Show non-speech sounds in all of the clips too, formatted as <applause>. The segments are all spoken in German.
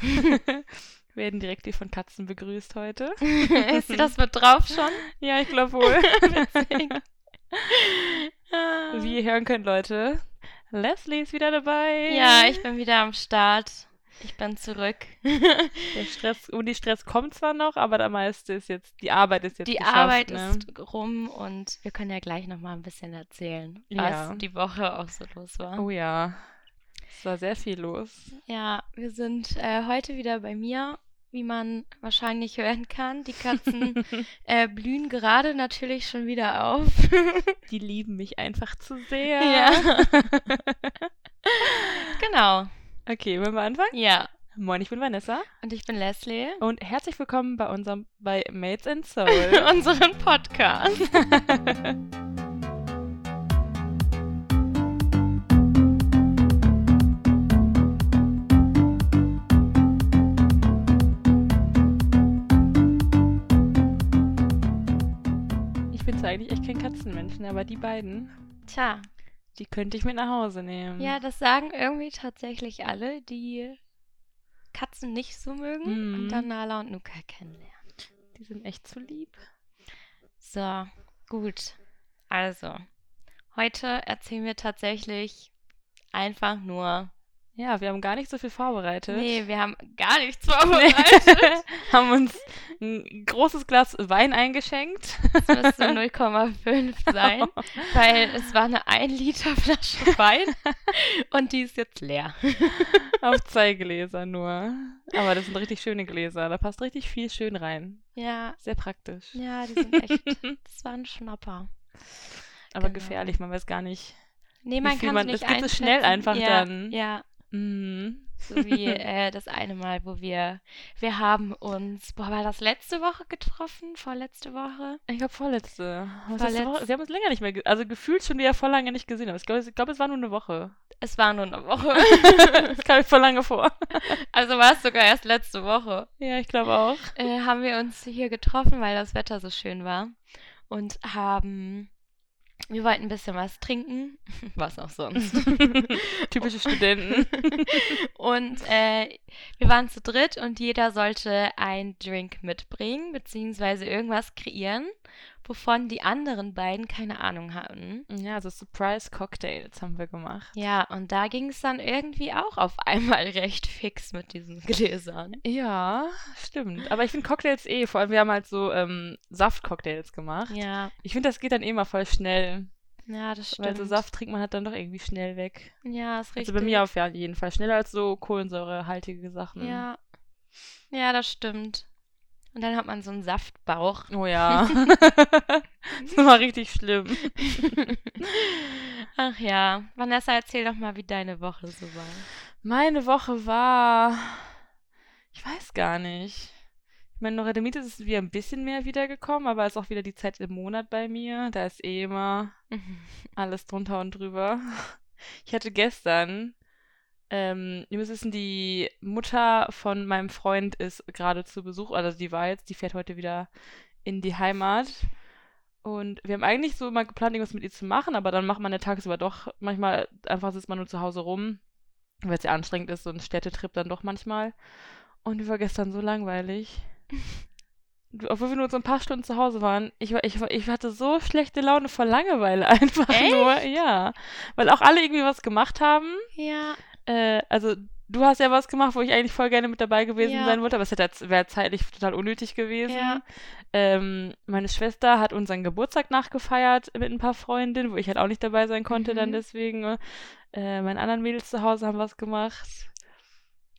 Wir <laughs> werden direkt hier von Katzen begrüßt heute. <laughs> Ist das mit drauf schon? <laughs> Ja, ich glaube wohl. Wie ihr hören könnt, Leute, Leslie ist wieder dabei. Ja, ich bin wieder am Start. Ich bin zurück. Der Stress, Uni-Stress kommt zwar noch, aber der meiste ist jetzt, die Arbeit ist jetzt Die Arbeit ne? ist rum und wir können ja gleich noch mal ein bisschen erzählen, was Ja. die Woche auch so los war. Oh ja, es war sehr viel los. Ja, wir sind äh, heute wieder bei mir, wie man wahrscheinlich hören kann. Die Katzen <laughs> äh, blühen gerade natürlich schon wieder auf. <laughs> Die lieben mich einfach zu sehr. Ja. <laughs> genau. Okay, wollen wir anfangen? Ja. Moin, ich bin Vanessa Und ich bin Leslie. und herzlich willkommen bei unserem bei Mates and Soul. Unseren Podcast. Eigentlich echt kein Katzenmenschen, aber die beiden, Tja, die könnte ich mit nach Hause nehmen. ja, das sagen irgendwie tatsächlich alle, die Katzen nicht so mögen Mhm. und dann Nala und Nuka kennenlernen. Die sind echt zu lieb. So, gut. Also, heute erzählen wir tatsächlich einfach nur. Ja, wir haben gar nicht so viel vorbereitet. Nee, wir haben gar nichts <laughs> vorbereitet. <laughs> haben uns ein großes Glas Wein eingeschenkt. Es müsste 0,5 sein, weil es war eine 1 Liter Flasche <laughs> Wein und die ist jetzt leer. Auf zwei Gläser nur. Aber das sind richtig schöne Gläser. Da passt richtig viel schön rein. Ja, Sehr praktisch. ja, die sind echt. Das war ein Schnapper. Aber Genau. gefährlich, man weiß gar nicht. Nee, man kann man- es nicht das geht so schnell einfach ja, dann. Ja, Mhm. so wie äh, das eine Mal, wo wir, wir haben uns, boah, war das letzte Woche getroffen? Vorletzte Woche? Ich glaube, vorletzte. Was ist Vorletz- Woche? Wir haben uns länger nicht mehr, also gefühlt schon wieder voll lange nicht gesehen. Aber ich glaube, ich glaub, es war nur eine Woche. Es war nur eine Woche. <laughs> das kam mir voll lange vor. <laughs> also war es sogar erst letzte Woche. Ja, ich glaube auch. Äh, haben wir uns hier getroffen, weil das Wetter so schön war. Und haben, wir wollten ein bisschen was trinken. <laughs> Was auch sonst. <laughs> Typische Studenten. <laughs> Und äh, wir waren zu dritt und jeder sollte ein Drink mitbringen, beziehungsweise irgendwas kreieren, wovon die anderen beiden keine Ahnung hatten. Ja, so Surprise Cocktails haben wir gemacht. Ja, und da ging es dann irgendwie auch auf <laughs> einmal recht fix mit diesen Gläsern. Ja, stimmt. Aber ich finde Cocktails eh, vor allem wir haben halt so ähm, Saftcocktails gemacht. Ja, Ich finde, das geht dann eh mal voll schnell. ja, das stimmt. Weil so Saft trinkt man halt dann doch irgendwie schnell weg. Ja, ist richtig. Also bei mir auf jeden Fall schneller als so kohlensäurehaltige Sachen. Ja. Ja, das stimmt. Und dann hat man so einen Saftbauch. Oh ja. <laughs> das war richtig schlimm. <laughs> Ach ja. Vanessa, erzähl doch mal, wie deine Woche so war. Meine Woche war. Ich weiß gar nicht. Ich meine, Neurodermitis ist wieder ein bisschen mehr wiedergekommen, aber ist auch wieder die Zeit im Monat bei mir. Da ist eh immer alles drunter und drüber. Ich hatte gestern, ähm, ihr müsst wissen, die Mutter von meinem Freund ist gerade zu Besuch, also die war jetzt, die fährt heute wieder in die Heimat. Und wir haben eigentlich so immer geplant, irgendwas mit ihr zu machen, aber dann macht man ja tagsüber doch, manchmal einfach sitzt man nur zu Hause rum, weil es ja anstrengend ist, so ein Städtetrip dann doch manchmal. Und die war gestern so langweilig. Obwohl wir nur so ein paar Stunden zu Hause waren, ich, ich, ich hatte so schlechte Laune vor Langeweile <laughs> einfach Echt? nur. Ja. Weil auch alle irgendwie was gemacht haben. Ja. Äh, also, du hast ja was gemacht, wo ich eigentlich voll gerne mit dabei gewesen Ja. sein wollte, aber es wäre zeitlich total unnötig gewesen. Ja. Ähm, meine Schwester hat unseren Geburtstag nachgefeiert mit ein paar Freundinnen, wo ich halt auch nicht dabei sein konnte, dann Mhm. deswegen. Äh, meine anderen Mädels zu Hause haben was gemacht.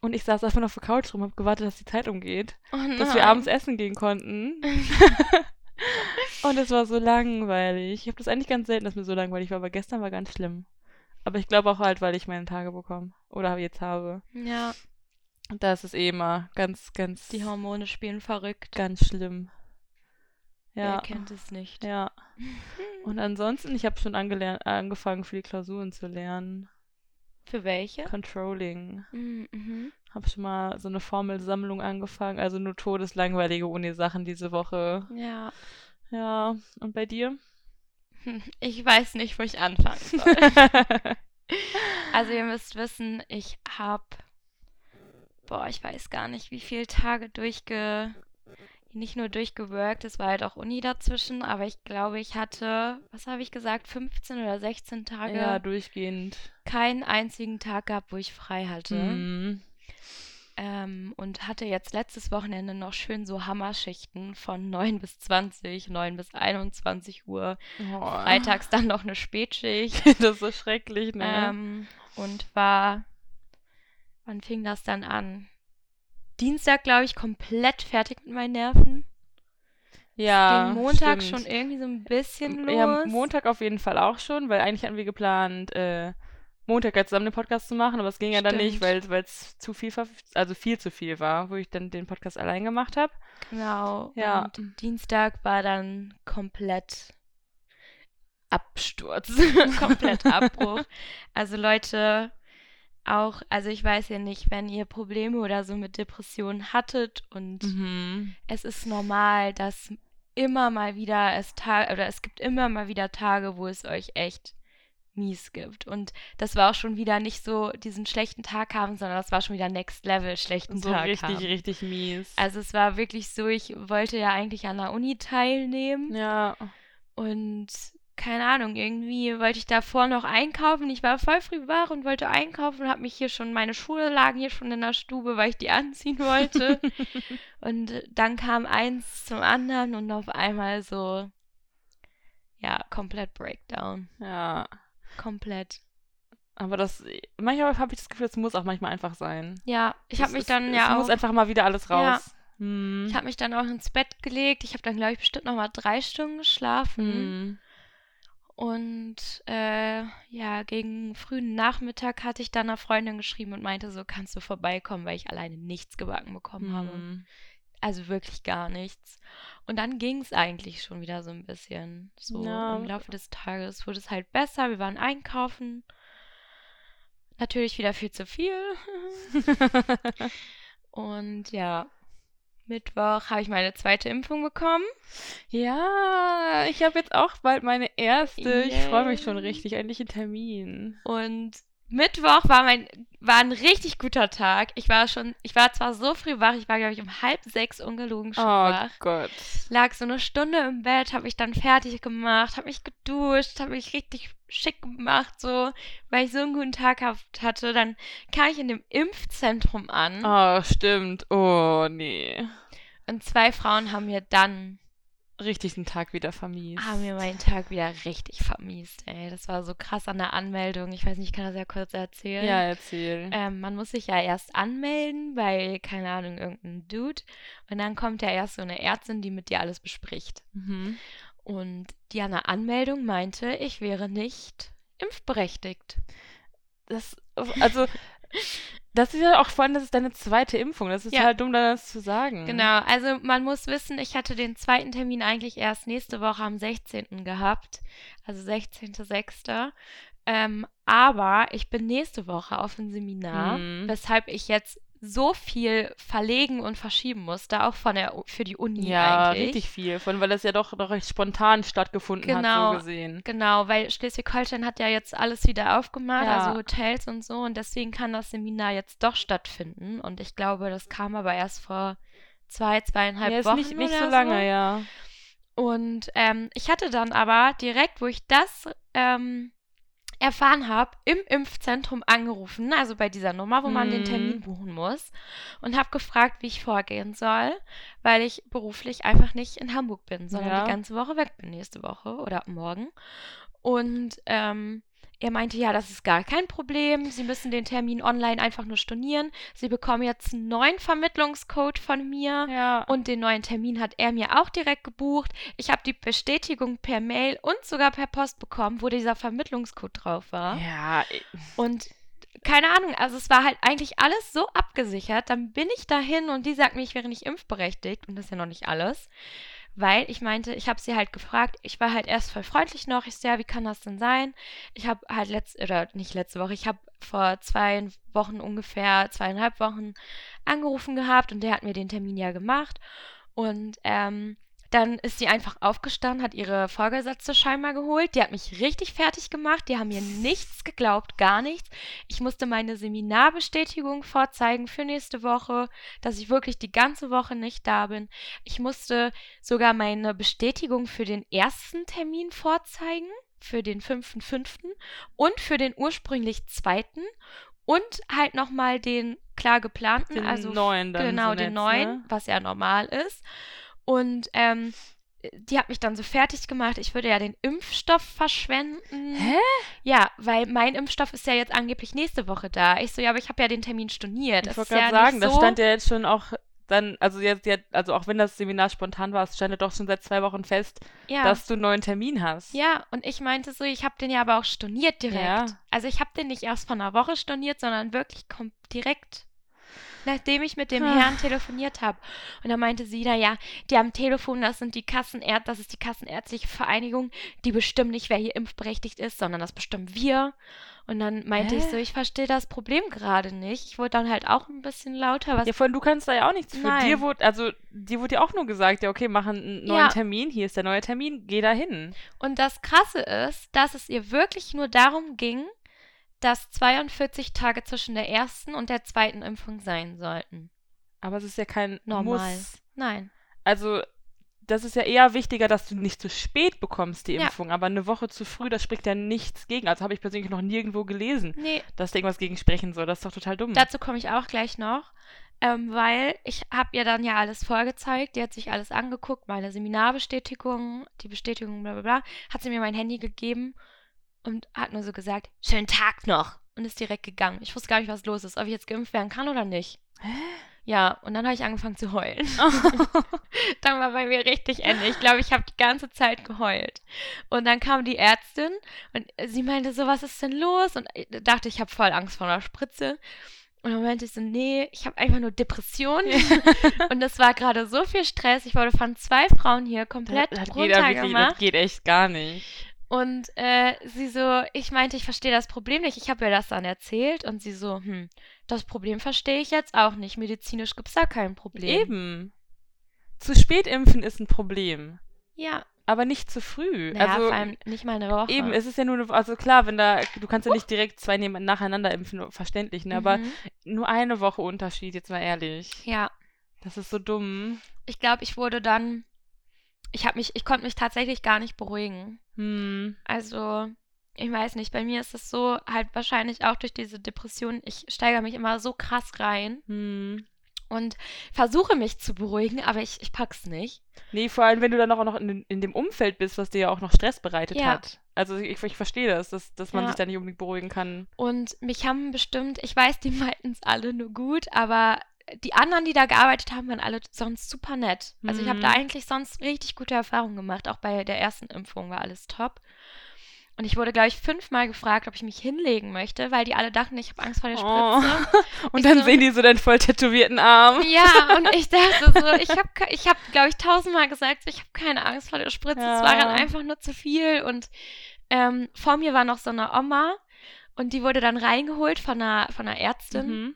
Und ich saß einfach noch auf der Couch rum, hab gewartet, dass die Zeit umgeht Oh dass wir abends essen gehen konnten. <laughs> Und es war so langweilig. Ich habe das eigentlich ganz selten, dass mir so langweilig war, aber gestern war ganz schlimm. Aber ich glaube auch halt, weil ich meine Tage bekomme. Oder jetzt habe. Ja, Und da ist es eh immer ganz, ganz, die Hormone spielen verrückt. ganz schlimm. Wer Ja. kennt es nicht? Ja. <laughs> Und ansonsten, ich habe schon angefangen, für die Klausuren zu lernen. Für welche? Controlling. Mhm, mhm. Habe schon mal so eine Formelsammlung angefangen. Also nur todeslangweilige Uni-Sachen diese Woche. Ja. Ja. Und bei dir? Ich weiß nicht, wo ich anfangen soll. <laughs> Also ihr müsst wissen, ich habe boah, ich weiß gar nicht, wie viele Tage durchge nicht nur durchgeworkt, es war halt auch Uni dazwischen, aber ich glaube, ich hatte, was habe ich gesagt, 15 oder 16 Tage. Ja, durchgehend. Keinen einzigen Tag gehabt, wo ich frei hatte. Mhm. Ähm, und hatte jetzt letztes Wochenende noch schön so Hammerschichten von 9 bis 20, 9 bis 21 Uhr. Oh. Freitags dann noch eine Spätschicht. <laughs> das ist so schrecklich, ne? Ähm, und war, wann fing das dann an? Dienstag, glaube ich, komplett fertig mit meinen Nerven. ja. Ging Montag stimmt. schon irgendwie so ein bisschen los. Ja, Montag auf jeden Fall auch schon, weil eigentlich hatten wir geplant, äh, Montag ja zusammen den Podcast zu machen, aber es ging ja dann nicht, weil es zu viel, also viel zu viel war, wo ich dann den Podcast allein gemacht habe. Genau. Ja. Und Dienstag war dann komplett Absturz. <laughs> komplett Abbruch. Also Leute, auch, also ich weiß ja nicht, wenn ihr Probleme oder so mit Depressionen hattet und Mhm. es ist normal, dass immer mal wieder es Tage oder es gibt immer mal wieder Tage, wo es euch echt mies gibt. Und das war auch schon wieder nicht so diesen schlechten Tag haben, sondern das war schon wieder Next Level schlechten So Tag richtig, haben. richtig mies. Also es war wirklich so, ich wollte ja eigentlich an der Uni teilnehmen ja. und keine Ahnung, irgendwie wollte ich davor noch einkaufen. Ich war voll früh wach und wollte einkaufen, habe mich hier schon, meine Schuhe lagen hier schon in der Stube, weil ich die anziehen wollte. <laughs> und dann kam eins zum anderen und auf einmal so, ja, komplett Breakdown. ja. Komplett. Aber das, manchmal habe ich das Gefühl, es muss auch manchmal einfach sein. Ja, ich habe Es mich dann es ja muss auch. einfach mal wieder alles Ja. raus. Hm. Ich habe mich dann auch ins Bett gelegt. Ich habe dann, glaube ich, bestimmt noch mal drei Stunden geschlafen. Hm. Und äh, ja, gegen frühen Nachmittag hatte ich dann einer Freundin geschrieben und meinte so, kannst du vorbeikommen, weil ich alleine nichts gebacken bekommen habe. Also wirklich gar nichts. Und dann ging es eigentlich schon wieder so ein bisschen. So Ja. im Laufe des Tages wurde es halt besser. Wir waren einkaufen. Natürlich wieder viel zu viel. <laughs> <laughs> Und ja, Mittwoch habe ich meine zweite Impfung bekommen. Ja, ich habe jetzt auch bald meine erste. Ich freue mich schon richtig. Endlich ein Termin. Und Mittwoch war mein war ein richtig guter Tag. Ich war schon, ich war zwar so früh wach, ich war glaube ich um halb sechs ungelogen schon Oh wach. Gott. Lag so eine Stunde im Bett, habe ich dann fertig gemacht, habe mich geduscht, habe mich richtig schick gemacht, so, weil ich so einen guten Tag hatte. Dann kam ich in dem Impfzentrum an Oh, stimmt. Oh, nee. und zwei Frauen haben mir dann Richtig den Tag wieder vermiest. haben mir meinen Tag wieder richtig vermiest, ey. Das war so krass an der Anmeldung. Ich weiß nicht, ich kann das ja kurz erzählen. Ja, erzähl. Ähm, man muss sich ja erst anmelden bei, keine Ahnung, irgendeinem Dude. Und dann kommt ja erst so eine Ärztin, die mit dir alles bespricht. Mhm. Und die an der Anmeldung meinte, ich wäre nicht impfberechtigt. Das, also, das ist ja auch vor allem, das ist deine zweite Impfung. Das ist Ja. halt dumm, das zu sagen. Genau, also man muss wissen, ich hatte den zweiten Termin eigentlich erst nächste Woche am 16. gehabt. Also 16.06. Ähm, aber ich bin nächste Woche auf ein Seminar, Mhm. weshalb ich jetzt so viel verlegen und verschieben musste, auch von der, für die Uni Ja, eigentlich. richtig viel. Von, weil das ja doch, doch recht spontan stattgefunden hat, Genau. so gesehen. Genau, weil Schleswig-Holstein hat ja jetzt alles wieder aufgemacht, Ja. also Hotels und so, und deswegen kann das Seminar jetzt doch stattfinden. Und ich glaube, das kam aber erst vor zwei, zweieinhalb Ja, ist Wochen nicht, nicht so lange, ja. Und ähm, ich hatte dann aber direkt, wo ich das ähm, erfahren habe, im Impfzentrum angerufen, also bei dieser Nummer, wo man den Mhm. Termin buchen muss, und habe gefragt, wie ich vorgehen soll, weil ich beruflich einfach nicht in Hamburg bin, sondern Ja. die ganze Woche weg bin, nächste Woche oder morgen. Und ähm, er meinte, ja, das ist gar kein Problem. Sie müssen den Termin online einfach nur stornieren. Sie bekommen jetzt einen neuen Vermittlungscode von mir. Ja. Und den neuen Termin hat er mir auch direkt gebucht. Ich habe die Bestätigung per Mail und sogar per Post bekommen, wo dieser Vermittlungscode drauf war. ja, Und keine Ahnung, also es war halt eigentlich alles so abgesichert. Dann bin ich dahin und die sagt mir, ich wäre nicht impfberechtigt. Und das ist ja noch nicht alles. Weil ich meinte, ich habe sie halt gefragt, ich war halt erst voll freundlich noch. Ich so, ja, wie kann das denn sein? Ich habe halt letzte, oder nicht letzte Woche, ich habe vor zwei Wochen ungefähr, zweieinhalb Wochen angerufen gehabt und der hat mir den Termin ja gemacht. Und ähm, Dann ist sie einfach aufgestanden, hat ihre Vorgesetzte scheinbar geholt. Die hat mich richtig fertig gemacht. Die haben mir nichts geglaubt, gar nichts. Ich musste meine Seminarbestätigung vorzeigen für nächste Woche, dass ich wirklich die ganze Woche nicht da bin. Ich musste sogar meine Bestätigung für den ersten Termin vorzeigen, für den 5.5. und für den ursprünglich zweiten und halt nochmal den klar geplanten, Den also neuen dann genau so den nett, neuen, ne? was ja normal ist. Und ähm, die hat mich dann so fertig gemacht, ich würde ja den Impfstoff verschwenden. Hä? Ja, weil mein Impfstoff ist ja jetzt angeblich nächste Woche da. Ich so, ja, aber ich habe ja den Termin storniert. Ich Das wollte ist ja gerade sagen, nicht das so. stand ja jetzt schon auch dann, also jetzt, also auch wenn das Seminar spontan war, es stand ja doch schon seit zwei Wochen fest, ja. dass du einen neuen Termin hast. Ja, und ich meinte so, ich habe den ja aber auch storniert direkt. Ja. Also ich habe den nicht erst vor einer Woche storniert, sondern wirklich direkt, nachdem ich mit dem Ah. Herrn telefoniert habe. Und da meinte sie, na ja, die am Telefon, das sind die Kassenärzt, das ist die Kassenärztliche Vereinigung, die bestimmen nicht, wer hier impfberechtigt ist, sondern das bestimmen wir. Und dann meinte ich Hä? so, ich verstehe das Problem gerade nicht. Ich wurde dann halt auch ein bisschen lauter, was Ja, allem, du kannst da ja auch nichts für. Nein. Dir wurde, also, dir wurde ja auch nur gesagt, ja, okay, mach einen neuen Ja. Termin, hier ist der neue Termin, geh da hin. Und das Krasse ist, dass es ihr wirklich nur darum ging, dass 42 Tage zwischen der ersten und der zweiten Impfung sein sollten. Aber es ist ja kein Normal. Muss. Nein. Also, das ist ja eher wichtiger, dass du nicht zu spät bekommst, die Ja. Impfung. Aber eine Woche zu früh, das spricht ja nichts gegen. Also habe ich persönlich noch nirgendwo gelesen, Nee, dass da irgendwas gegen sprechen soll. Das ist doch total dumm. dazu komme ich auch gleich noch. Ähm, weil ich habe ihr dann ja alles vorgezeigt, die hat sich alles angeguckt, meine Seminarbestätigung, die Bestätigung, bla bla bla, hat sie mir mein Handy gegeben und hat nur so gesagt, schönen Tag noch und ist direkt gegangen. Ich wusste gar nicht, was los ist, ob ich jetzt geimpft werden kann oder nicht. Hä? Ja, und dann habe ich angefangen zu heulen. <laughs> dann war bei mir richtig Ende. Ich glaube, ich habe die ganze Zeit geheult. Und dann kam die Ärztin und sie meinte so, was ist denn los? Und ich dachte, ich habe voll Angst vor einer Spritze. Und dann meinte ich so, nee, ich habe einfach nur Depressionen. <laughs> und es war gerade so viel Stress. Ich wurde von zwei Frauen hier komplett das, geht ja wirklich, das runtergemacht. geht echt gar nicht. Und äh, sie so, ich meinte, ich verstehe das Problem nicht. Ich habe ihr das dann erzählt und sie so, hm, das Problem verstehe ich jetzt auch nicht. Medizinisch gibt es da kein Problem. Eben. Zu spät impfen ist ein Problem. Ja, Aber nicht zu früh. naja, also vor allem nicht mal eine Woche. eben, es ist ja nur eine, also klar, wenn da, du kannst ja nicht direkt zwei nacheinander impfen, verständlich, ne? Aber Mhm. nur eine Woche Unterschied, jetzt mal ehrlich. Ja, Das ist so dumm. ich glaube, ich wurde dann, ich habe mich, ich konnte mich tatsächlich gar nicht beruhigen. Hm. Also, ich weiß nicht, bei mir ist es so, halt wahrscheinlich auch durch diese Depression, ich steigere mich immer so krass rein Hm. und versuche mich zu beruhigen, aber ich, ich pack's nicht. Nee, vor allem, wenn du dann auch noch in, in dem Umfeld bist, was dir ja auch noch Stress bereitet Ja. hat. Also ich, ich verstehe das, dass, dass man Ja. sich da nicht unbedingt beruhigen kann. Und mich haben bestimmt, ich weiß, die meinten es alle nur gut, aber die anderen, die da gearbeitet haben, waren alle sonst super nett. Also ich habe da Mhm. eigentlich sonst richtig gute Erfahrungen gemacht. Auch bei der ersten Impfung war alles top. Und ich wurde, glaube ich, fünfmal gefragt, ob ich mich hinlegen möchte, weil die alle dachten, ich habe Angst vor der Oh. Spritze. <laughs> Und Ich dann so- sehen die so deinen voll tätowierten Arm. Ja, und ich dachte so, ich habe, ich hab, glaube ich, tausendmal gesagt, ich habe keine Angst vor der Spritze. Es war Ja. dann einfach nur zu viel. Und ähm, vor mir war noch so eine Oma und die wurde dann reingeholt von einer, von einer Ärztin. Mhm.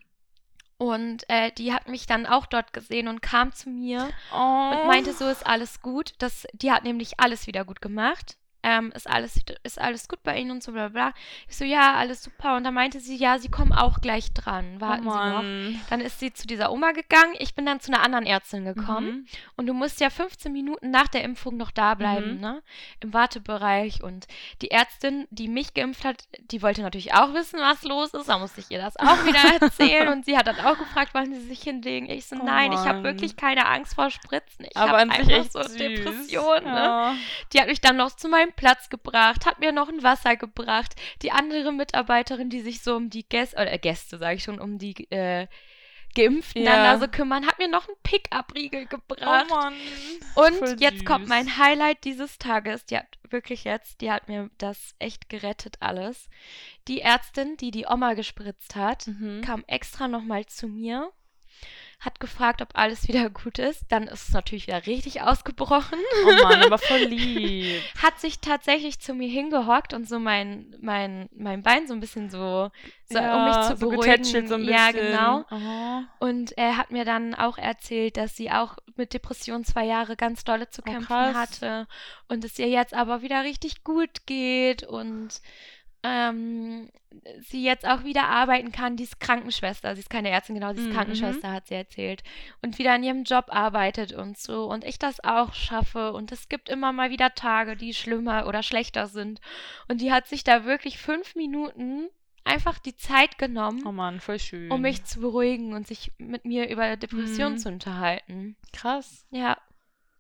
Und äh, die hat mich dann auch dort gesehen und kam zu mir Oh. und meinte, so ist alles gut. Das, die hat nämlich alles wieder gut gemacht. Ähm, ist, alles, ist alles gut bei Ihnen und so bla bla. Ich so, ja, alles super. Und dann meinte sie, ja, Sie kommen auch gleich dran. Warten oh, Sie noch. Mann. Dann ist sie zu dieser Oma gegangen. Ich bin dann zu einer anderen Ärztin gekommen. Mhm. Und du musst ja 15 Minuten nach der Impfung noch da bleiben, Mhm. ne? Im Wartebereich. Und die Ärztin, die mich geimpft hat, die wollte natürlich auch wissen, was los ist. Da musste ich ihr das auch wieder <laughs> erzählen. und sie hat dann auch gefragt, wollen sie sich hinlegen? Ich so, Oh nein, ich habe Mann. wirklich keine Angst vor Spritzen. Ich Aber habe einfach so süß. Depressionen, ne? Ja. Die hat mich dann noch zu meinem Platz gebracht, hat mir noch ein Wasser gebracht. Die andere Mitarbeiterin, die sich so um die Gäste, oder Gäste, sage ich schon, um die äh, Geimpften dann Ja. da so kümmern, hat mir noch einen Pick-up-Riegel Oh gebracht. Mann. Und jetzt kommt süß. mein Highlight dieses Tages. Die hat wirklich jetzt, die hat mir das echt gerettet alles. Die Ärztin, die die Oma gespritzt hat, Mhm. kam extra nochmal zu mir, hat gefragt, ob alles wieder <laughs> gut ist. Dann ist es natürlich wieder richtig ausgebrochen. Oh Mann, aber voll <laughs> lieb. hat sich tatsächlich zu mir hingehockt und so mein, mein, mein Bein so ein bisschen so, so ja, um mich zu so beruhigen. so ein ja, bisschen. genau. Oh. Und er hat mir dann auch erzählt, dass sie auch mit Depression zwei Jahre ganz dolle zu Oh, kämpfen krass. hatte und es ihr jetzt aber wieder richtig gut geht und ähm, sie jetzt auch wieder arbeiten kann. Die ist Krankenschwester, sie ist keine Ärztin, genau, sie ist Mhm, Krankenschwester, hat sie erzählt. Und wieder an ihrem Job arbeitet und so. Und ich das auch schaffe. Und es gibt immer mal wieder Tage, die schlimmer oder schlechter sind. Und die hat sich da wirklich fünf Minuten einfach die Zeit genommen, oh Mann, voll schön. um mich zu beruhigen und sich mit mir über Depressionen Mhm. zu unterhalten. Krass, Ja,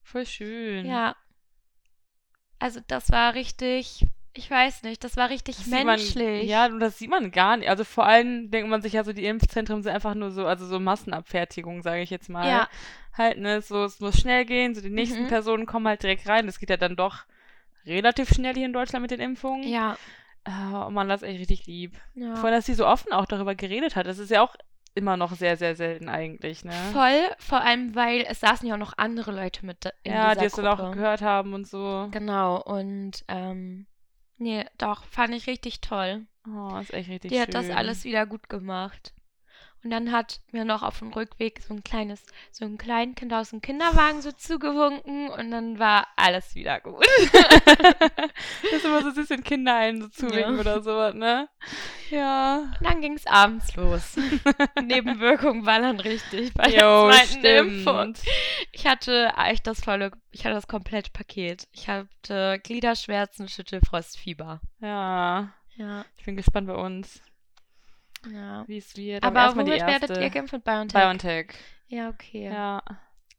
voll schön. ja. Also das war richtig, ich weiß nicht, das war richtig Das sieht man, menschlich. ja, und das sieht man gar nicht. Also vor allem denkt man sich ja so, die Impfzentren sind einfach nur so, also so Massenabfertigung, sage ich jetzt mal. Ja. Halt, ne, so, es muss schnell gehen, so die nächsten Mhm. Personen kommen halt direkt rein. Das geht ja dann doch relativ schnell hier in Deutschland mit den Impfungen. Ja, Ah, Oh man, das ist echt richtig lieb. ja. Vor allem, dass sie so offen auch darüber geredet hat. Das ist ja auch immer noch sehr, sehr selten eigentlich, ne? Voll, vor allem, weil es saßen ja auch noch andere Leute mit in ja, dieser die es dann auch gehört haben und so. Genau, und ähm, nee, doch, fand ich richtig toll. Oh, ist echt richtig Die schön. hat das alles wieder gut gemacht. Und dann hat mir noch auf dem Rückweg so ein kleines, so ein Kleinkind aus dem Kinderwagen so zugewunken und dann war alles wieder gut. <laughs> das ist immer so süß, wenn Kinder einen so zuwinken Ja. oder sowas, ne? Ja. Und dann ging es abends los. <laughs> Nebenwirkungen waren dann richtig bei der Jo, zweiten Impfung. Ich hatte echt das volle, ich hatte das komplette Paket. Ich hatte Gliederschmerzen, Schüttelfrost, Fieber. Ja, Ja, ich bin gespannt bei uns, ja. wie es wird. Aber die womit werdet ihr geimpft mit BioNTech? BioNTech. Ja, okay. Ja.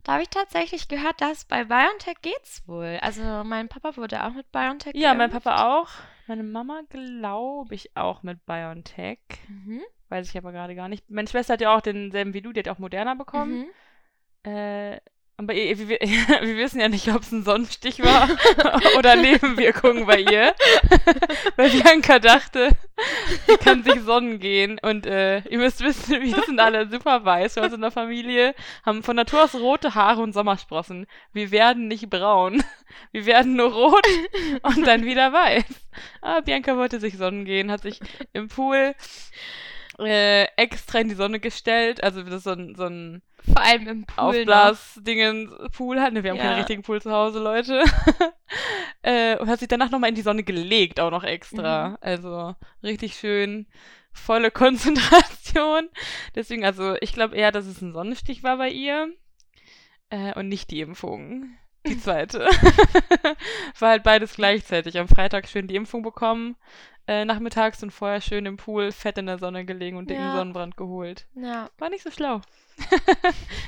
Da habe ich tatsächlich gehört, dass bei BioNTech geht's wohl. Also mein Papa wurde auch mit BioNTech Ja, mein geimpft. Papa auch. Meine Mama glaube ich auch mit BioNTech. Mhm. Weiß ich aber gerade gar nicht. Meine Schwester hat ja auch denselben wie du, die hat auch Moderna bekommen. Mhm. Äh, aber ihr, wir, <laughs> wir wissen ja nicht, ob es ein Sonnenstich war <laughs> oder Nebenwirkungen bei ihr. <laughs> Weil Bianca dachte, sie kann sich sonnen gehen. Und äh, ihr müsst wissen, wir sind alle super weiß bei uns in der Familie, haben von Natur aus rote Haare und Sommersprossen. Wir werden nicht braun. Wir werden nur rot und dann wieder weiß. Aber Bianca wollte sich sonnen gehen, hat sich im Pool äh, extra in die Sonne gestellt. Also das ist so ein, so ein Vor allem im Pool. Aufblasdingen Pool hat. Ne, wir haben Ja. keinen richtigen Pool zu Hause, Leute. <laughs> äh, und hat sich danach nochmal in die Sonne gelegt, auch noch extra. Mhm. Also richtig schön. Volle <laughs> Konzentration. Deswegen, also ich glaube eher, dass es ein Sonnenstich war bei ihr. Äh, und nicht die Impfung. Die <laughs> zweite. war halt beides gleichzeitig. Am Freitag schön die Impfung bekommen. Äh, nachmittags und vorher schön im Pool, fett in der Sonne gelegen und dicken Ja. Sonnenbrand geholt. Ja. War nicht so schlau. <laughs>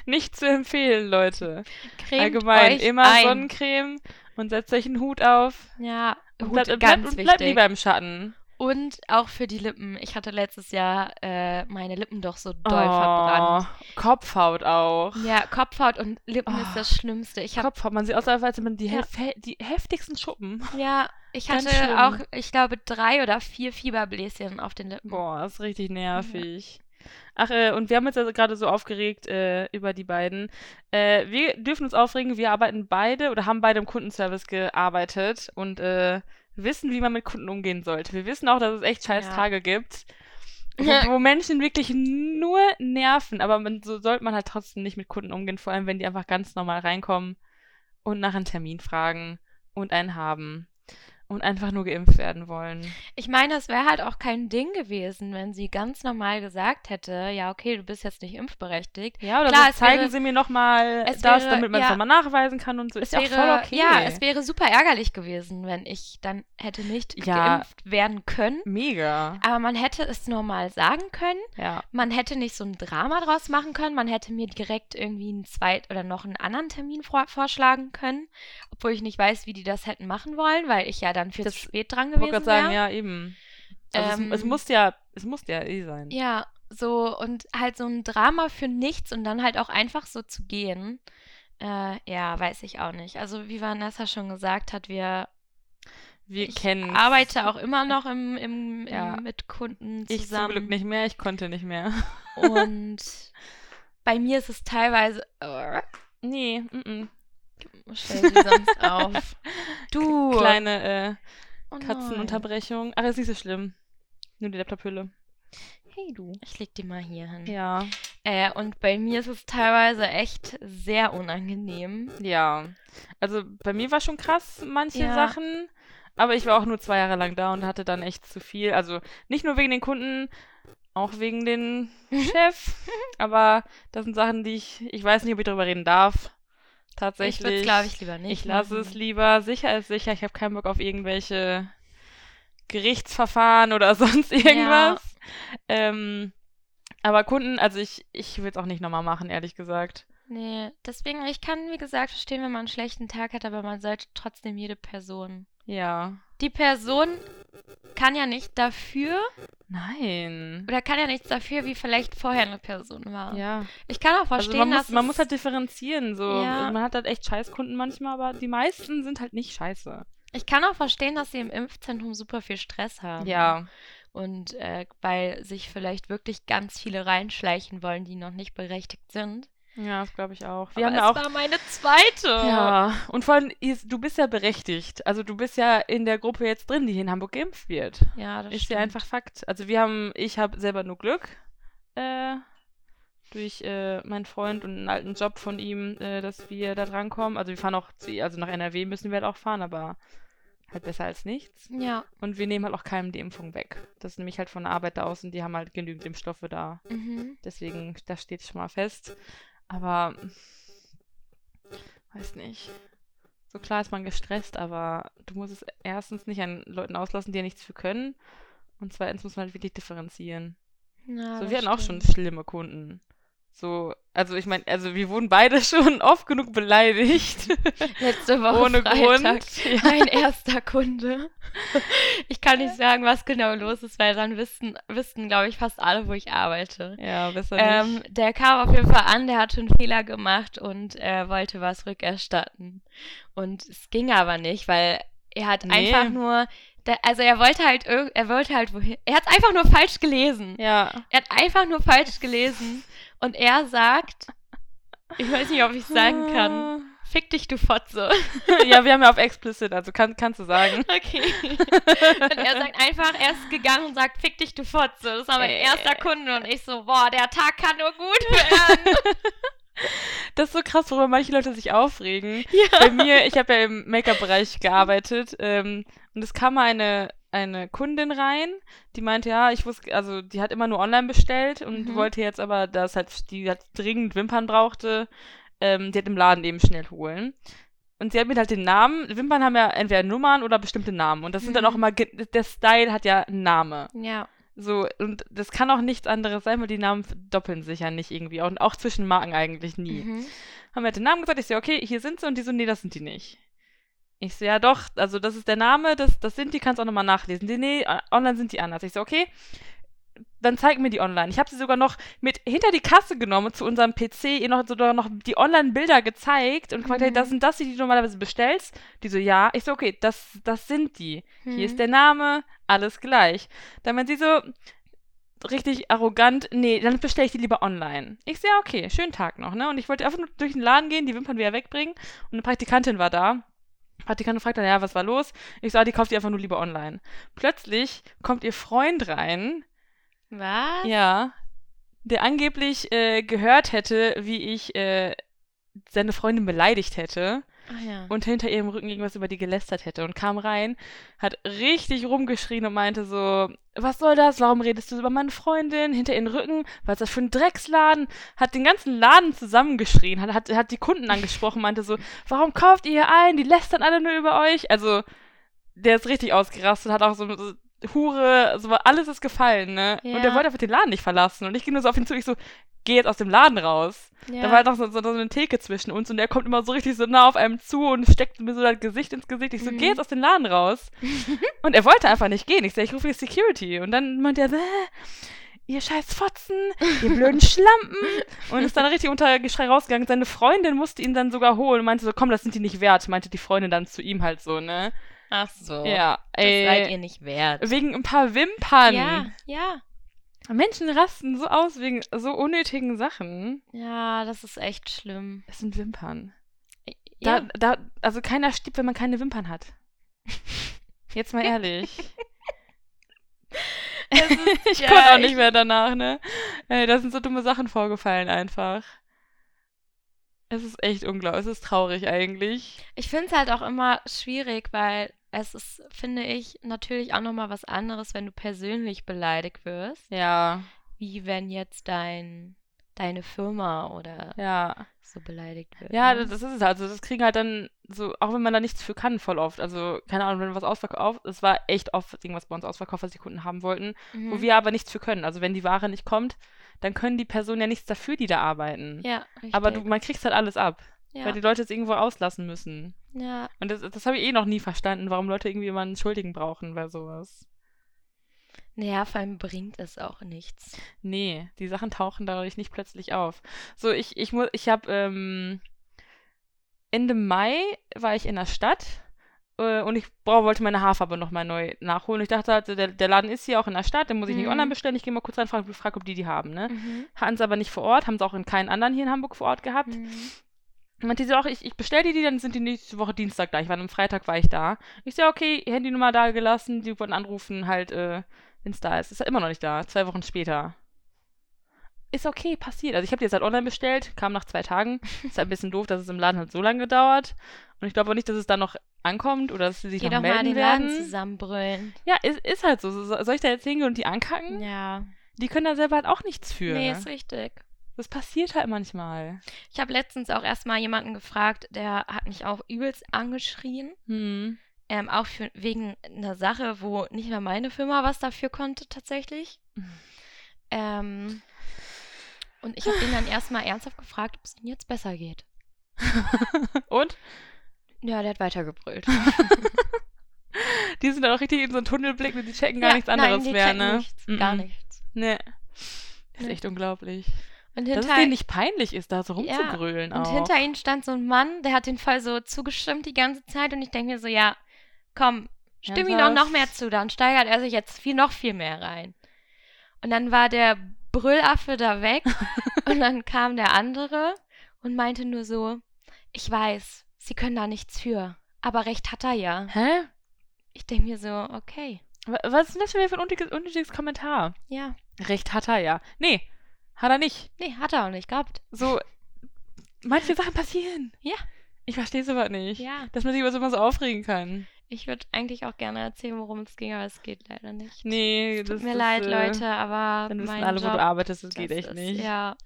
nicht zu empfehlen, Leute. Cremt Allgemein immer ein. Sonnencreme und setzt euch einen Hut auf. Ja, Und Hut, bleibt, bleibt, ganz und wichtig. bleibt lieber im Schatten. Und auch für die Lippen. Ich hatte letztes Jahr äh, meine Lippen doch so doll Oh, verbrannt. Kopfhaut auch. Ja, Kopfhaut und Lippen Oh. ist das Schlimmste. Ich habe Kopfhaut, man sieht aus, als hätte man die, Ja. die heftigsten Schuppen. ja, ich Ganz hatte schlimm. auch, ich glaube, drei oder vier Fieberbläschen auf den Lippen. Boah, das ist richtig nervig. Ach, äh, und wir haben uns also gerade so aufgeregt äh, über die beiden. Äh, wir dürfen uns aufregen, wir arbeiten beide oder haben beide im Kundenservice gearbeitet und äh, wissen, wie man mit Kunden umgehen sollte. Wir wissen auch, dass es echt scheiß Ja. Tage gibt, wo, wo Menschen wirklich nur nerven, aber man, so sollte man halt trotzdem nicht mit Kunden umgehen, vor allem wenn die einfach ganz normal reinkommen und nach einem Termin fragen und einen haben und einfach nur geimpft werden wollen. Ich meine, es wäre halt auch kein Ding gewesen, wenn sie ganz normal gesagt hätte, ja, okay, du bist jetzt nicht impfberechtigt. Ja, oder Klar, so zeigen wäre- Sie mir nochmal das, wäre- damit man es ja. nochmal nachweisen kann und so. Ist ja auch voll okay. ja, es wäre super ärgerlich gewesen, wenn ich dann hätte nicht Ja. geimpft werden können. Mega. Aber man hätte es normal sagen können. Ja. Man hätte nicht so ein Drama draus machen können. Man hätte mir direkt irgendwie einen zweit oder noch einen anderen Termin vor vorschlagen können. Obwohl ich nicht weiß, wie die das hätten machen wollen, weil ich ja dann viel Das- zu spät dran Ich gewesen gerade sagen, wäre. ja, eben. Also Ähm, es, es muss ja, es muss ja eh sein. Ja, so und halt so ein Drama für nichts und dann halt auch einfach so zu gehen. Äh, ja, weiß ich auch nicht. Also wie Vanessa schon gesagt hat, wir Wir ich kennen arbeite auch immer noch im, im, <laughs> Ja. im mit Kunden Ich zusammen. zum Glück nicht mehr, ich konnte nicht mehr. Und <laughs> bei mir ist es teilweise. Oh, Nee, mm -mm. Stell sie sonst <laughs> auf. Du. Kleine äh, Oh. Katzenunterbrechung. Ach, ist nicht so schlimm. Nur die Laptophülle. Hey du. Ich leg die mal hier hin. Ja. Äh, und bei mir ist es teilweise echt sehr unangenehm. Ja. Also bei mir war schon krass manche Ja. Sachen, aber ich war auch nur zwei Jahre lang da und hatte dann echt zu viel. Also nicht nur wegen den Kunden, auch wegen den <laughs> Chef. Aber das sind Sachen, die ich, ich weiß nicht, ob ich darüber reden darf. Tatsächlich. Ich würde es, glaube ich, lieber nicht. Ich lasse es lieber. Sicher ist sicher. Ich habe keinen Bock auf irgendwelche Gerichtsverfahren oder <laughs> sonst irgendwas. Ähm, aber Kunden, also ich, ich will es auch nicht nochmal machen, ehrlich gesagt. Nee, deswegen, ich kann, wie gesagt, verstehen, wenn man einen schlechten Tag hat, aber man sollte trotzdem jede Person. Ja. Die Person kann ja nicht dafür Nein. oder kann ja nichts dafür, wie vielleicht vorher eine Person war. Ja. Ich kann auch Also verstehen, man muss, dass man muss halt differenzieren. So. Ja. Man hat halt echt Scheißkunden manchmal, aber die meisten sind halt nicht scheiße. ich kann auch verstehen, dass sie im Impfzentrum super viel Stress haben. Ja. Und äh, weil sich vielleicht wirklich ganz viele reinschleichen wollen, die noch nicht berechtigt sind. Ja, das glaube ich auch. Wir aber haben ja es auch. war meine zweite. Ja, und vor allem, du bist ja berechtigt. Also du bist ja in der Gruppe jetzt drin, die hier in Hamburg geimpft wird. Ja, das Ist stimmt. ja einfach Fakt. Also wir haben, ich habe selber nur Glück äh, durch äh, meinen Freund und einen alten Job von ihm, äh, dass wir da drankommen. Also wir fahren auch, also nach NRW müssen wir halt auch fahren, aber halt besser als nichts. Ja. Und wir nehmen halt auch keinem die Impfung weg. Das ist nämlich halt von der Arbeit da aus und die haben halt genügend Impfstoffe da. Mhm. Deswegen, das steht schon mal fest. Aber weiß nicht. So klar ist man gestresst, aber du musst es erstens nicht an Leuten auslassen, die ja nichts für können. Und zweitens muss man halt wirklich differenzieren. Ja, so, wir hatten auch schon stimmt. schlimme Kunden. So, also ich meine, also wir wurden beide <laughs> schon oft genug beleidigt. Letzte Woche Ohne Freitag, Grund. <laughs> Mein erster Kunde. Ich kann nicht sagen, was genau los ist, weil dann wüssten, wüssten glaube ich, fast alle, wo ich arbeite. Ja, besser Ähm, nicht. der kam auf jeden Fall an, der hatte einen Fehler gemacht und äh, wollte was rückerstatten. Und es ging aber nicht, weil er hat Nee. einfach nur, der, also er wollte halt, er wollte halt wohin, er hat einfach nur falsch gelesen. Ja. Er hat einfach nur falsch gelesen und er sagt, ich weiß nicht, ob ich sagen kann, <laughs> fick dich, du Fotze. ja, wir haben ja auf explicit, also kann, kannst du sagen. <laughs> Okay. und er sagt einfach, er ist gegangen und sagt, fick dich, du Fotze. Das war mein Äh. erster Kunde und ich so, boah, der Tag kann nur gut werden. <laughs> Das ist so krass, worüber manche Leute sich aufregen. ja. Bei mir, ich habe ja im Make-up-Bereich gearbeitet ähm, und es kam mal eine, eine Kundin rein, die meinte, ja, ich wusste, also die hat immer nur online bestellt und Mhm. wollte jetzt aber, dass halt die halt dringend Wimpern brauchte, ähm, die hat im Laden eben schnell holen. Und sie hat mir halt den Namen, Wimpern haben ja entweder Nummern oder bestimmte Namen. Und das sind dann Mhm. auch immer, ge- der Style hat ja einen Namen. Ja. So, und das kann auch nichts anderes sein, weil die Namen doppeln sich ja nicht irgendwie. Und auch zwischen Marken eigentlich nie. Mhm. Haben wir den Namen gesagt, ich so, okay, hier sind sie und die so, nee, das sind die nicht. Ich so, ja doch, also das ist der Name, das, das sind die, kannst auch nochmal nachlesen. Die, nee, äh, online sind die anders. Ich so, okay, dann zeig mir die online. Ich habe sie sogar noch mit hinter die Kasse genommen zu unserem PC, ihr noch sogar noch die Online-Bilder gezeigt und gefragt, hey, Mhm. das sind das, die du normalerweise bestellst. Die so, ja. Ich so, okay, das, das sind die. Hier Mhm. ist der Name, alles gleich. Dann meint sie so richtig arrogant, nee, dann bestelle ich die lieber online. Ich so, ja, okay, schönen Tag noch, ne? Und ich wollte einfach nur durch den Laden gehen, die Wimpern wieder wegbringen und eine Praktikantin war da. Praktikantin fragt dann, ja, was war los? Ich so, ah, die kauft die einfach nur lieber online. Plötzlich kommt ihr Freund rein, Was? ja, der angeblich äh, gehört hätte, wie ich äh, seine Freundin beleidigt hätte Ach ja. und hinter ihrem Rücken irgendwas über die gelästert hätte und kam rein, hat richtig rumgeschrien und meinte so, was soll das? Warum redest du über meine Freundin hinter ihren Rücken? Was ist das für ein Drecksladen? Hat den ganzen Laden zusammengeschrien, hat, hat, hat die Kunden angesprochen, meinte so, warum kauft ihr hier ein? Die lästern alle nur über euch. Also, der ist richtig ausgerastet, hat auch so, so Hure, so alles ist gefallen, ne? Und Ja. der wollte einfach den Laden nicht verlassen. Und ich ging nur so auf ihn zu, ich so, geh jetzt aus dem Laden raus. ja. Da war halt noch so, so, so eine Theke zwischen uns und der kommt immer so richtig so nah auf einem zu und steckt mir so das Gesicht ins Gesicht. Ich so, Mhm. geh jetzt aus dem Laden raus. <laughs> und er wollte einfach nicht gehen. Ich so, ich rufe die Security. Und dann meinte er so, äh, ihr scheiß Fotzen, ihr blöden <laughs> Schlampen. Und ist dann richtig unter Geschrei rausgegangen. Seine Freundin musste ihn dann sogar holen und meinte so, komm, das sind die nicht wert. Meinte die Freundin dann zu ihm halt so, ne? Ach so. Ja, Das seid ey. ihr nicht wert. Wegen ein paar Wimpern. Ja, ja. Menschen rasten so aus wegen so unnötigen Sachen. Ja, das ist echt schlimm. Es sind Wimpern. Ja, Da, also keiner stirbt, wenn man keine Wimpern hat. <laughs> Jetzt mal ehrlich. <laughs> Ist- <laughs> ich ja, konnte auch ich- nicht mehr danach, ne? Ey, da sind so dumme Sachen vorgefallen einfach. Es ist echt unglaublich. Es ist traurig eigentlich. Ich finde es halt auch immer schwierig, weil es ist, finde ich, natürlich auch nochmal was anderes, wenn du persönlich beleidigt wirst, Ja, wie wenn jetzt dein, deine Firma oder ja. so beleidigt wird. Ja, ne? das, ist es. Also das kriegen halt dann so, auch wenn man da nichts für kann, voll oft. Also, keine Ahnung, wenn was ausverkauft, es war echt oft irgendwas bei uns ausverkauft, was die Kunden haben wollten, wo Mhm. wir aber nichts für können. Also wenn die Ware nicht kommt, dann können die Personen ja nichts dafür, die da arbeiten. Ja, richtig. Aber du, man kriegt halt alles ab, weil ja, die Leute es irgendwo auslassen müssen. ja, Und das, das habe ich eh noch nie verstanden, warum Leute irgendwie immer einen Schuldigen brauchen bei sowas. naja, vor allem bringt es auch nichts. Nee, die Sachen tauchen dadurch nicht plötzlich auf. So, ich, ich muss, ich habe ähm, Ende Mai war ich in der Stadt äh, und ich boah, wollte meine Haarfarbe nochmal neu nachholen. Ich dachte halt, der, der Laden ist hier auch in der Stadt, den muss ich nicht Mhm. online bestellen. Ich gehe mal kurz rein, frage, frag, ob die die haben, ne? Mhm. Hatten sie aber nicht vor Ort, haben sie auch in keinen anderen hier in Hamburg vor Ort gehabt. Mhm. Meinte sie auch, ich, ich bestelle dir die, dann sind die nächste Woche Dienstag da. Ich war am Freitag war ich da. Ich so, okay, Handynummer da gelassen, die wollten anrufen, halt, äh, wenn es da ist. Ist ja immer noch nicht da, zwei Wochen später. Ist okay, passiert. Also ich habe die jetzt halt online bestellt, kam nach zwei Tagen. <laughs> Ist halt ein bisschen doof, dass es im Laden halt so lange gedauert. Und ich glaube auch nicht, dass es dann noch ankommt oder dass sie sich Geh noch doch mal melden den Laden werden. zusammenbrüllen. Ja, ist, ist halt so. So- Soll ich da jetzt hingehen und die ankacken? Ja. Die können da selber halt auch nichts für. Nee, ist richtig. Das passiert halt manchmal. Ich habe letztens auch erstmal jemanden gefragt, der hat mich auch übelst angeschrien. Hm. Ähm, auch für, wegen einer Sache, wo nicht mal meine Firma was dafür konnte, tatsächlich. <laughs> Ähm, und ich habe ihn dann erstmal ernsthaft gefragt, ob es ihm jetzt besser geht. <laughs> und? Ja, der hat weitergebrüllt. <laughs> Die sind dann auch richtig in so einen Tunnelblick und die checken gar Ja, nichts anderes nein, die mehr, checken ne? Nichts, Gar Mhm. nichts. Nee. Das ist Nee. echt unglaublich. Und Dass es hinter, denen nicht peinlich ist, da so Ja, rumzugrölen und auch. hinter ihnen stand so ein Mann, der hat den Fall so zugestimmt die ganze Zeit. Und ich denke mir so, ja, komm, stimm ihm doch noch mehr zu. Dann steigert er sich jetzt viel, noch viel mehr rein. Und dann war der Brüllaffe da weg. <laughs> und dann kam der andere und meinte nur so, ich weiß, sie können da nichts für. Aber recht hat er ja. Hä? Ich denke mir so, okay, Wa- Was ist denn das für ein unnötiges, unnötiges Kommentar? ja. Recht hat er ja. Nee, hat er nicht. Nee, hat er auch nicht gehabt. So, manche Sachen passieren. Ja. Ich verstehe sowas nicht. Ja. Dass man sich über sowas so aufregen kann. Ich würde eigentlich auch gerne erzählen, worum es ging, aber es geht leider nicht. Nee, Tut das mir ist, leid, äh, Leute, aber Dann wissen alle, wo Job, du arbeitest. Das das geht echt ist, nicht. Ja.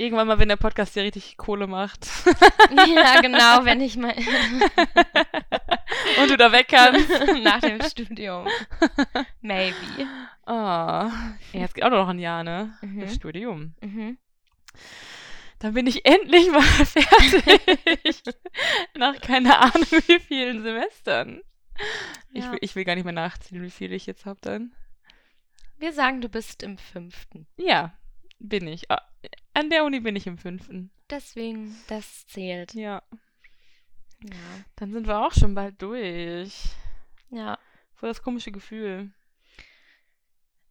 Irgendwann mal, wenn der Podcast hier richtig Kohle macht <laughs> ja, genau, <laughs> wenn ich mal und du da weg kannst. <laughs> nach dem Studium. Maybe. Oh. Ja, jetzt geht auch noch ein Jahr, ne? Mhm. Das Studium. Mhm. Dann bin ich endlich mal fertig. Nach keine Ahnung wie vielen Semestern. Ich, Ja. will, ich will gar nicht mehr nachziehen, wie viele ich jetzt habe dann. Wir sagen, du bist im fünften. Ja, bin ich. An der Uni bin ich im fünften. Deswegen, das zählt. Ja. Ja. Dann sind wir auch schon bald durch. Ja. Voll das komische Gefühl.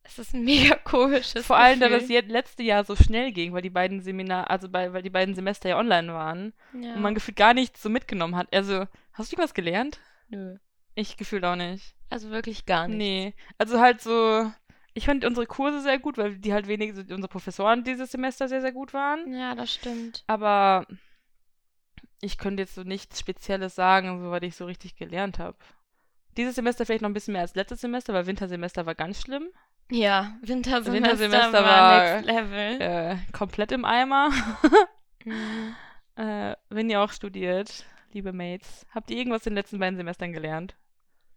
Es ist ein mega komisches Vor allem, da Gefühl. das jetzt letzte Jahr so schnell ging, weil die beiden Seminar, also bei, weil die beiden Semester ja online waren Ja. und man gefühlt gar nichts so mitgenommen hat. Also, hast du irgendwas gelernt? Nö. Ich gefühlt auch nicht. Also wirklich gar nicht. Nee. Also halt so, ich fand unsere Kurse sehr gut, weil die halt wenig, unsere Professoren dieses Semester sehr, sehr gut waren. Ja, das stimmt. Aber ich könnte jetzt so nichts Spezielles sagen, soweit ich so richtig gelernt habe. Dieses Semester vielleicht noch ein bisschen mehr als letztes Semester, weil Wintersemester war ganz schlimm. Ja, Wintersemester, Wintersemester war, war- Next Level. Äh, komplett im Eimer. <laughs> Mhm. äh, wenn ihr auch studiert, liebe Mates, habt ihr irgendwas in den letzten beiden Semestern gelernt?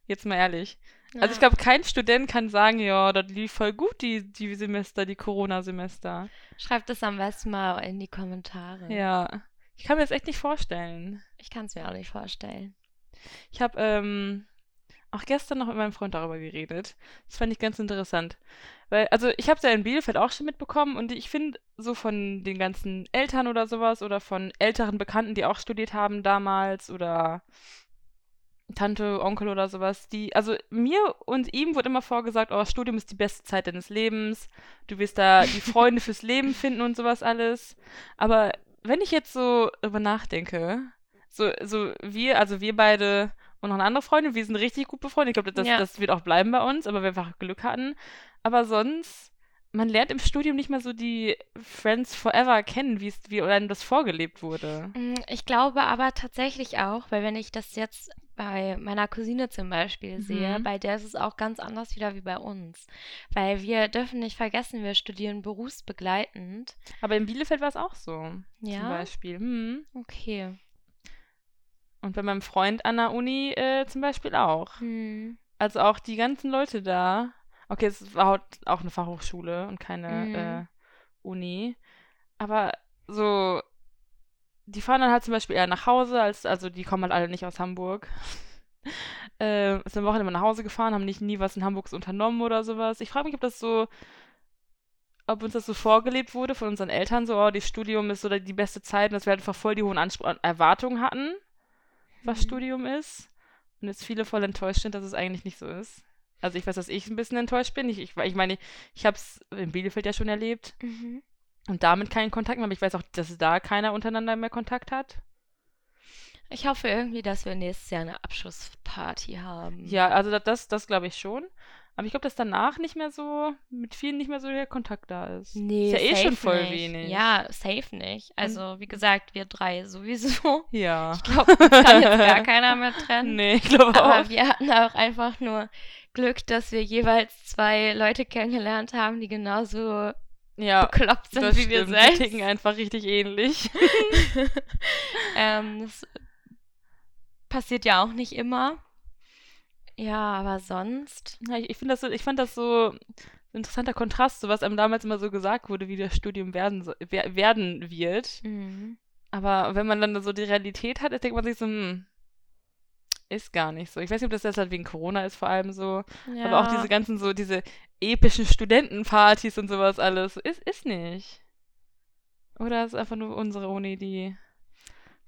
Jetzt mal ehrlich. Also ich Ja. glaube, kein Student kann sagen, ja, das lief voll gut, die, die Semester, die Corona-Semester. Schreibt es am besten mal in die Kommentare. Ja. Ich kann mir das echt nicht vorstellen. Ich kann es mir auch nicht vorstellen. Ich habe ähm, auch gestern noch mit meinem Freund darüber geredet. Das fand ich ganz interessant. Weil, also ich habe es ja in Bielefeld auch schon mitbekommen und ich finde so von den ganzen Eltern oder sowas oder von älteren Bekannten, die auch studiert haben damals oder Tante, Onkel oder sowas, die, also mir und ihm wurde immer vorgesagt, oh, das Studium ist die beste Zeit deines Lebens, du wirst da die <laughs> Freunde fürs Leben finden und sowas alles. Aber wenn ich jetzt so darüber nachdenke, so, so wir, also wir beide und noch eine andere Freundin, wir sind richtig gut befreundet. Ich glaube, das, Ja. das wird auch bleiben bei uns, aber wir einfach Glück hatten. Aber sonst, man lernt im Studium nicht mehr so die Friends forever kennen, wie es, wie einem das vorgelebt wurde. Mm, Ich glaube aber tatsächlich auch, weil wenn ich das jetzt bei meiner Cousine zum Beispiel sehe, Mhm. bei der ist es auch ganz anders wieder wie bei uns. Weil wir dürfen nicht vergessen, wir studieren berufsbegleitend. Aber in Bielefeld war es auch so, zum Ja, Beispiel. Hm. okay. Und bei meinem Freund an der Uni äh, zum Beispiel auch. Hm. Also auch die ganzen Leute da. Okay, es war halt auch eine Fachhochschule und keine Mhm. äh, Uni. Aber so, die fahren dann halt zum Beispiel eher nach Hause, als, also die kommen halt alle nicht aus Hamburg. <laughs> äh, sind am Wochenende mal nach Hause gefahren, haben nicht nie was in Hamburg unternommen oder sowas. Ich frage mich, ob das so, ob uns das so vorgelebt wurde von unseren Eltern, so, oh, das Studium ist so die die beste Zeit und dass wir halt einfach voll die hohen Anspr Erwartungen hatten, was Mhm. Studium ist. Und jetzt viele voll enttäuscht sind, dass es eigentlich nicht so ist. Also ich weiß, dass ich ein bisschen enttäuscht bin. Ich, ich, ich meine, ich habe es in Bielefeld ja schon erlebt Mhm. und damit keinen Kontakt mehr, aber ich weiß auch, dass da keiner untereinander mehr Kontakt hat. Ich hoffe irgendwie, dass wir nächstes Jahr eine Abschlussparty haben. Ja, also da- das, das glaube ich schon. Aber ich glaube, dass danach nicht mehr so, mit vielen nicht mehr so der Kontakt da ist. Nee, ist ja eh schon voll nicht. wenig. Ja, safe nicht. Also, wie gesagt, wir drei sowieso. Ja. Ich glaube, kann jetzt gar keiner mehr trennen. <laughs> Nee, ich glaube Aber auch. wir hatten auch einfach nur Glück, dass wir jeweils zwei Leute kennengelernt haben, die genauso Ja, bekloppt sind das wie wir stimmt. Die selbst. ticken einfach richtig ähnlich. <laughs> <laughs> ähm, das passiert ja auch nicht immer. Ja, aber sonst. Ja, ich, ich, das so, ich fand das so ein interessanter Kontrast, so was einem damals immer so gesagt wurde, wie das Studium werden, so, wer, werden wird. Mhm. Aber wenn man dann so die Realität hat, denkt man sich so, hm, ist gar nicht so. Ich weiß nicht, ob das jetzt halt wegen Corona ist vor allem so. Ja. Aber auch diese ganzen so, diese epischen Studentenpartys und sowas alles. Ist, ist nicht. Oder ist einfach nur unsere Uni, die,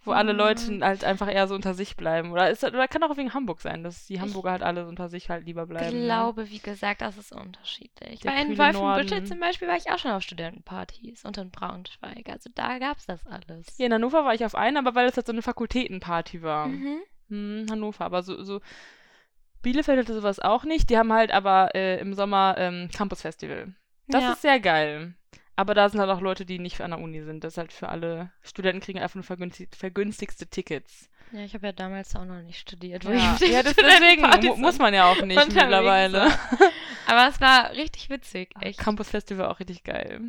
wo alle Ja. Leute halt einfach eher so unter sich bleiben. Oder, ist, oder kann auch wegen Hamburg sein, dass die Hamburger halt alle so unter sich halt lieber Ich bleiben. ne? glaube, wie gesagt, das ist unterschiedlich. Der Weil in Wolfenbüttel zum Beispiel war ich auch schon auf Studentenpartys und in Braunschweig. Also da gab es das alles. Hier in Hannover war ich auf einer, aber weil es halt so eine Fakultätenparty war. Mhm. Hm, Hannover, aber so, so Bielefeld hatte sowas auch nicht. Die haben halt aber äh, im Sommer ähm, Campus Festival. Das ja. ist sehr geil. Aber da sind halt auch Leute, die nicht an der Uni sind. Das ist halt für alle Studenten kriegen einfach nur vergünstig, vergünstigste Tickets. ja, ich habe ja damals auch noch nicht studiert. Ja, ich ja das, deswegen mu muss man ja auch nicht mittlerweile. Aber es war richtig witzig, echt. Campus Festival auch richtig geil.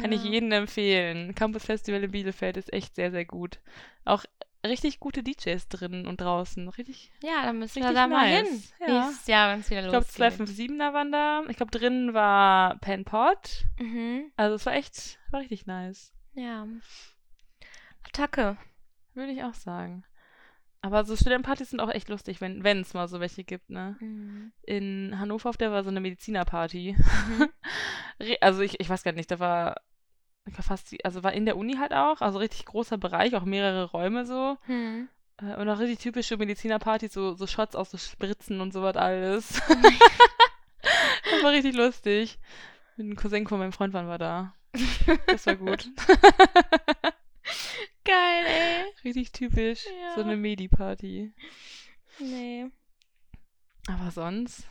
Kann ich Ja. jedem empfehlen. Campus Festival in Bielefeld ist echt sehr, sehr gut. Auch richtig gute DJs drinnen und draußen. Richtig Ja, dann müssen wir da mal hin. nice, ja. Nächstes Jahr, wenn es wieder Ich glaube, losgeht. 257er waren da. Ich glaube, drinnen war Pen Pot. Mhm. Also, es war echt, war richtig nice. Ja. Attacke. Würde ich auch sagen. Aber so Studentenpartys sind auch echt lustig, wenn es mal so welche gibt, ne? Mhm. In Hannover auf der war so eine Medizinerparty. Mhm. <laughs> Also, ich, ich weiß gar nicht, da war fast, also war in der Uni halt auch, also richtig großer Bereich, auch mehrere Räume so. Mhm. Äh, Und auch richtig typische Medizinerpartys, so, so Shots aus so Spritzen und sowas alles. <laughs> das war richtig lustig. Mit einem Cousin von meinem Freund waren wir da. Das war gut. <laughs> Geil, ey. richtig typisch. So Ja. eine Medi-Party. Nee. Aber sonst.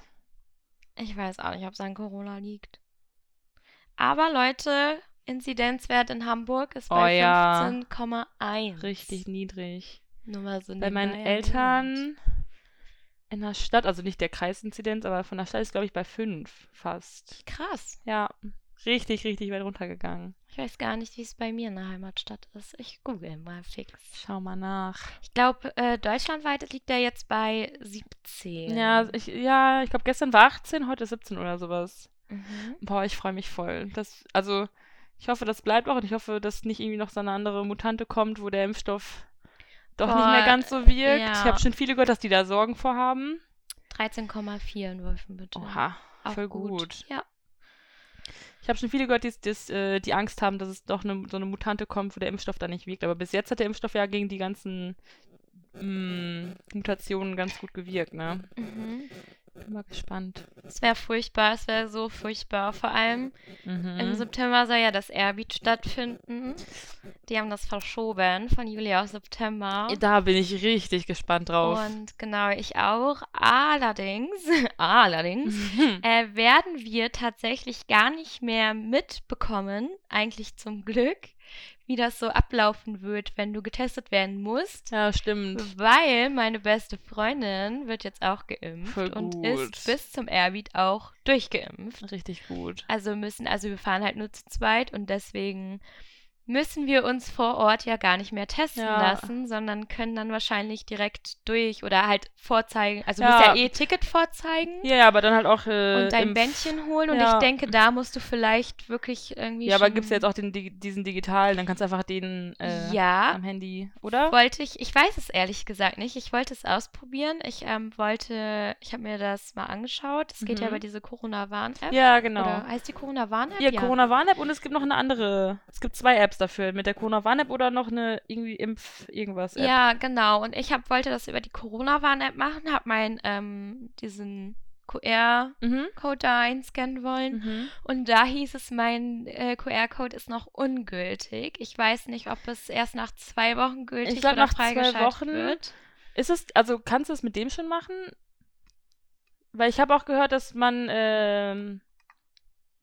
Ich weiß auch nicht, ob es an Corona liegt. Aber Leute, Inzidenzwert in Hamburg ist Oh bei ja. 15,1. Richtig niedrig. Nur mal so Bei meinen. Eltern in der Stadt, also nicht der Kreisinzidenz, aber von der Stadt ist, glaube ich, bei 5 fast. Krass. Ja, richtig, richtig weit runtergegangen. Ich weiß gar nicht, wie es bei mir in der Heimatstadt ist. Ich google mal fix. Schau mal nach. Ich glaube, äh, deutschlandweit liegt er jetzt bei 17. Ja, ich, ja, ich glaube, gestern war 18, heute 17 oder sowas. Mhm. Boah, ich freue mich voll. Das, also, ich hoffe, das bleibt auch und ich hoffe, dass nicht irgendwie noch so eine andere Mutante kommt, wo der Impfstoff doch nicht mehr Boah, ganz so wirkt. ja. Ich habe schon viele gehört, dass die da Sorgen vorhaben. 13,4 in Wolfenbüttel. Oha, Auch voll gut. Ja. Ich habe schon viele gehört, die, die, äh, die Angst haben, dass es doch eine, so eine Mutante kommt, wo der Impfstoff da nicht wirkt. Aber bis jetzt hat der Impfstoff ja gegen die ganzen mm, Mutationen ganz gut gewirkt, ne? Mhm. Bin mal gespannt. Es wäre furchtbar, es wäre so furchtbar. Vor allem Mhm. im September soll ja das Airbeat stattfinden. Die haben das verschoben von Juli auf September. Da bin ich richtig gespannt drauf. Und genau, ich auch. Allerdings, <laughs> allerdings <laughs> äh, werden wir tatsächlich gar nicht mehr mitbekommen, eigentlich zum Glück, wie das so ablaufen wird, wenn du getestet werden musst. ja, stimmt. Weil meine beste Freundin wird jetzt auch geimpft und ist bis zum Airbeat auch durchgeimpft. Richtig gut. Also müssen, also wir fahren halt nur zu zweit und deswegen müssen wir uns vor Ort ja gar nicht mehr testen Ja. lassen, sondern können dann wahrscheinlich direkt durch oder halt vorzeigen. Also Ja. du musst ja eh Ticket vorzeigen Ja, ja, aber dann halt auch. Äh, und dein Bändchen holen und Ja. ich denke, da musst du vielleicht wirklich irgendwie Ja, aber schon- gibt es jetzt auch den, Di- diesen digitalen, dann kannst du einfach den äh, ja, am Handy, oder? wollte ich, ich weiß es ehrlich gesagt nicht. Ich wollte es ausprobieren. Ich ähm, wollte, ich habe mir das mal angeschaut. Es geht ja Mhm. über diese Corona-Warn-App. Ja, genau. Oder heißt die Corona-Warn-App? Ja, Corona-Warn-App und es gibt noch eine andere. Es gibt zwei Apps dafür. Mit der Corona-Warn-App oder noch eine irgendwie Impf-Irgendwas-App. Ja, genau. Und ich hab, wollte das über die Corona-Warn-App machen, habe meinen, ähm, diesen QR-Code Mhm. da einscannen wollen. Mhm. Und da hieß es, mein äh, QR-Code ist noch ungültig. Ich weiß nicht, ob es erst nach zwei Wochen gültig Ich glaub, oder nach zwei freigeschaltet Wochen wird. Ist es, also kannst du es mit dem schon machen? Weil ich habe auch gehört, dass man, ähm,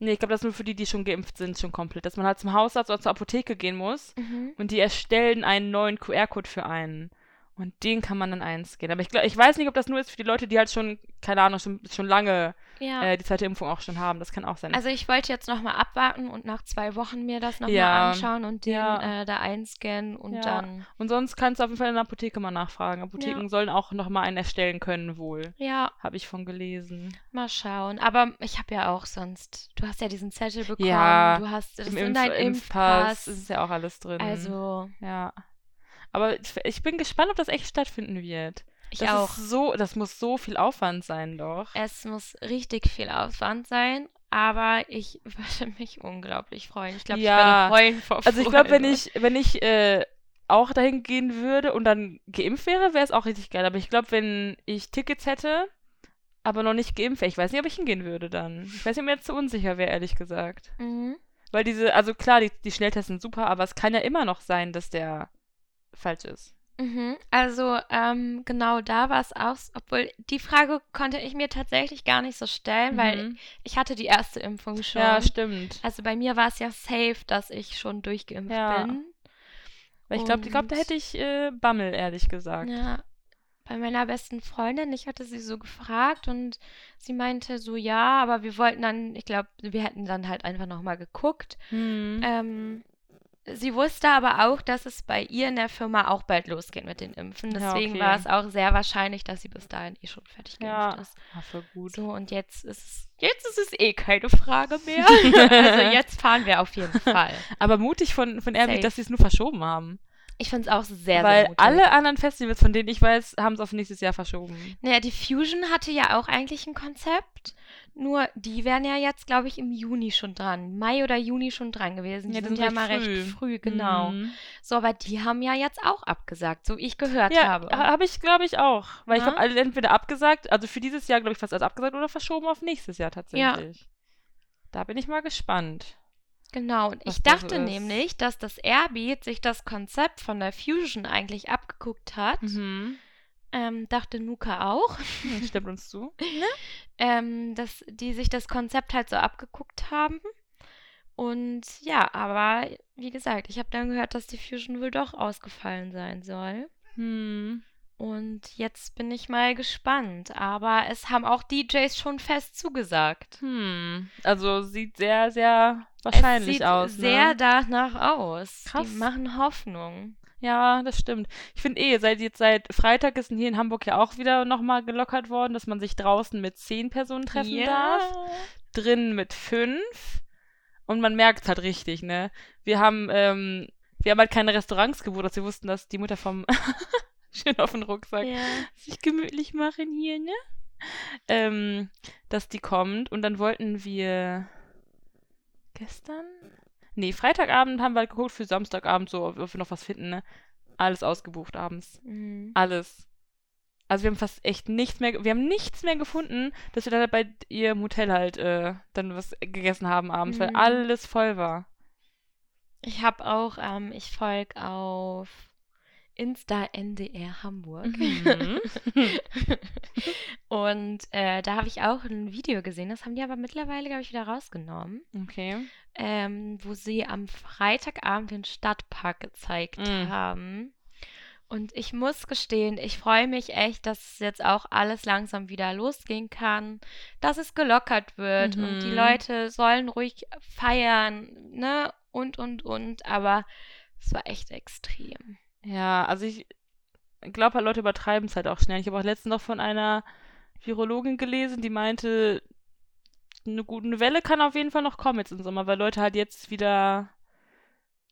nee, ich glaube, das ist nur für die, die schon geimpft sind, schon komplett. Dass man halt zum Hausarzt oder zur Apotheke gehen muss Mhm. und die erstellen einen neuen QR-Code für einen. Und den kann man dann einscannen. Aber ich, ich weiß nicht, ob das nur ist für die Leute, die halt schon, keine Ahnung, schon, schon lange Ja. äh, die zweite Impfung auch schon haben. Das kann auch sein. Also ich wollte jetzt nochmal abwarten und nach zwei Wochen mir das nochmal Ja, anschauen und den ja. äh, da einscannen und dann. und sonst kannst du auf jeden Fall in der Apotheke mal nachfragen. Apotheken sollen auch nochmal einen erstellen können, wohl. Ja, Habe ich von gelesen. mal schauen. Aber ich habe ja auch sonst. Du hast ja diesen Zettel bekommen. Ja, du hast das Im in Impf dein Impfpass Impfpass. ist ja auch alles drin. Also, Ja. Aber ich- bin gespannt, ob das echt stattfinden wird. ich das auch. Ist so, das muss so viel Aufwand sein, doch. Es muss richtig viel Aufwand sein, aber ich <laughs> würde mich unglaublich freuen. Ich glaube, Ja, ich werde heulen vor Also ich glaube, wenn Freude. ich, wenn ich äh, auch dahin gehen würde und dann geimpft wäre, wäre es auch richtig geil. Aber ich glaube, wenn ich Tickets hätte, aber noch nicht geimpft wäre, ich weiß nicht, ob ich hingehen würde dann. Ich weiß nicht, ob mir jetzt zu unsicher wäre, ehrlich gesagt. Mhm. Weil diese, also klar, die, die Schnelltests sind super, aber es kann ja immer noch sein, dass der falsch ist. Mhm. Also, ähm, genau da war es auch, obwohl die Frage konnte ich mir tatsächlich gar nicht so stellen, weil Mhm. ich hatte die erste Impfung schon. Ja, stimmt. Also bei mir war es ja safe, dass ich schon durchgeimpft Ja. bin. Weil ich glaube, ich glaub, da hätte ich äh, Bammel, ehrlich gesagt. Ja. Bei meiner besten Freundin, ich hatte sie so gefragt und sie meinte so, ja, aber wir wollten dann, ich glaube, wir hätten dann halt einfach nochmal geguckt. Hm. Ähm, sie wusste aber auch, dass es bei ihr in der Firma auch bald losgeht mit den Impfen. Ja, Deswegen okay. war es auch sehr wahrscheinlich, dass sie bis dahin eh schon fertig geimpft ja, ist. ah, voll gut. So, und jetzt ist es, jetzt ist es eh keine Frage mehr. <laughs> also jetzt fahren wir auf jeden Fall. <laughs> Aber mutig von, von Airbnb, dass sie es nur verschoben haben. Ich finde es auch sehr, Weil sehr mutig. alle anderen Festivals, von denen ich weiß, haben es auf nächstes Jahr verschoben. Naja, die Fusion hatte ja auch eigentlich ein Konzept. Nur die wären ja jetzt, glaube ich, im Juni schon dran. Mai oder Juni schon dran gewesen. Die Ja, die sind ja mal früh. recht früh, genau. Mhm. So, aber die haben ja jetzt auch abgesagt, so wie ich gehört Ja, habe. ha- habe ich, glaube ich, auch. Weil ich Ja? glaube, alle entweder abgesagt, also für dieses Jahr, glaube ich, fast als abgesagt oder verschoben auf nächstes Jahr tatsächlich. Da bin ich mal gespannt. Genau, und ich dachte ist. nämlich, dass das Airbeat sich das Konzept von der Fusion eigentlich abgeguckt hat. Mhm. Ähm, dachte Nuka auch. Stimmt uns <laughs> zu. ähm, dass die sich das Konzept halt so abgeguckt haben. Und ja, aber wie gesagt, ich habe dann gehört, dass die Fusion wohl doch ausgefallen sein soll. Hm. Und jetzt bin ich mal gespannt. Aber es haben auch DJs schon fest zugesagt. Hm. Also sieht sehr, sehr wahrscheinlich es sieht aus. sehr ne? danach aus. Krass. Die machen Hoffnung. Ja, das stimmt. Ich finde eh, seit jetzt seit Freitag ist hier in Hamburg ja auch wieder nochmal gelockert worden, dass man sich draußen mit zehn Personen treffen Ja. darf. Drin mit fünf. Und man merkt halt richtig, ne? Wir haben, ähm, wir haben halt keine Restaurants gebucht, dass wir wussten, dass die Mutter vom <laughs> schön auf den Rucksack Ja. sich gemütlich machen hier, ne? Ähm, dass die kommt. Und dann wollten wir gestern? Nee, Freitagabend haben wir halt geguckt für Samstagabend, so, ob wir noch was finden, ne? alles ausgebucht abends. Mhm. Alles. Also wir haben fast echt nichts mehr, wir haben nichts mehr gefunden, dass wir dann bei ihrem Hotel halt äh, dann was gegessen haben abends, weil Mhm. alles voll war. Ich habe auch, ähm, ich folge auf Insta NDR Hamburg. Mhm. <laughs> Und äh, da habe ich auch ein Video gesehen, das haben die aber mittlerweile, glaube ich, wieder rausgenommen, Okay. ähm, wo sie am Freitagabend den Stadtpark gezeigt Mm. haben. Und ich muss gestehen, ich freue mich echt, dass es jetzt auch alles langsam wieder losgehen kann, dass es gelockert wird und die Mhm. Leute sollen ruhig feiern, ne? Und, und, und. Aber es war echt extrem. Ja, also ich glaube halt, Leute übertreiben es halt auch schnell. Ich habe auch letztens noch von einer Virologin gelesen, die meinte, eine gute Welle kann auf jeden Fall noch kommen jetzt im Sommer, weil Leute halt jetzt wieder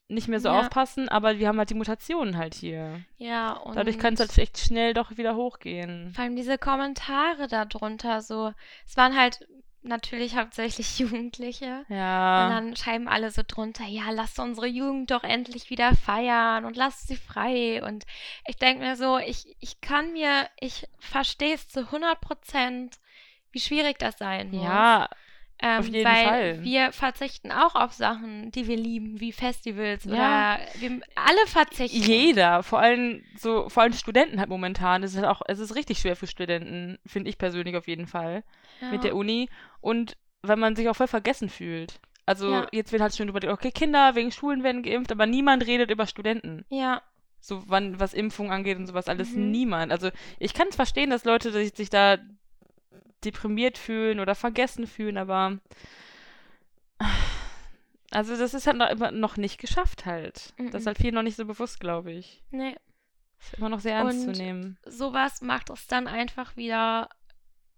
nicht mehr so Ja. aufpassen, aber wir haben halt die Mutationen halt hier. Ja, und Dadurch kann es halt echt schnell doch wieder hochgehen. vor allem diese Kommentare darunter, so, es waren halt natürlich hauptsächlich <laughs> Jugendliche. Und Ja. dann schreiben alle so drunter, ja, lasst unsere Jugend doch endlich wieder feiern und lasst sie frei. Und ich denke mir so, ich, ich kann mir, ich verstehe es zu 100 Prozent, wie schwierig das sein muss. Ja, ähm, auf jeden weil Fall. wir verzichten auch auf Sachen, die wir lieben, wie Festivals Ja. oder wir alle verzichten. jeder, vor allem so, vor allem Studenten halt momentan. Es ist halt auch, es ist richtig schwer für Studenten, finde ich persönlich auf jeden Fall. ja. mit der Uni und weil man sich auch voll vergessen fühlt. Also Ja. jetzt wird halt schon über, okay, Kinder wegen Schulen werden geimpft, aber niemand redet über Studenten. Ja, So wann, was Impfung angeht und sowas, alles Mhm. niemand. Also ich kann es verstehen, dass Leute sich, sich da deprimiert fühlen oder vergessen fühlen, aber also das ist halt noch, immer noch nicht geschafft halt. Das Mhm. ist halt viel noch nicht so bewusst, glaube ich. nee. Ist immer noch sehr ernst Und- zu nehmen. sowas macht es dann einfach wieder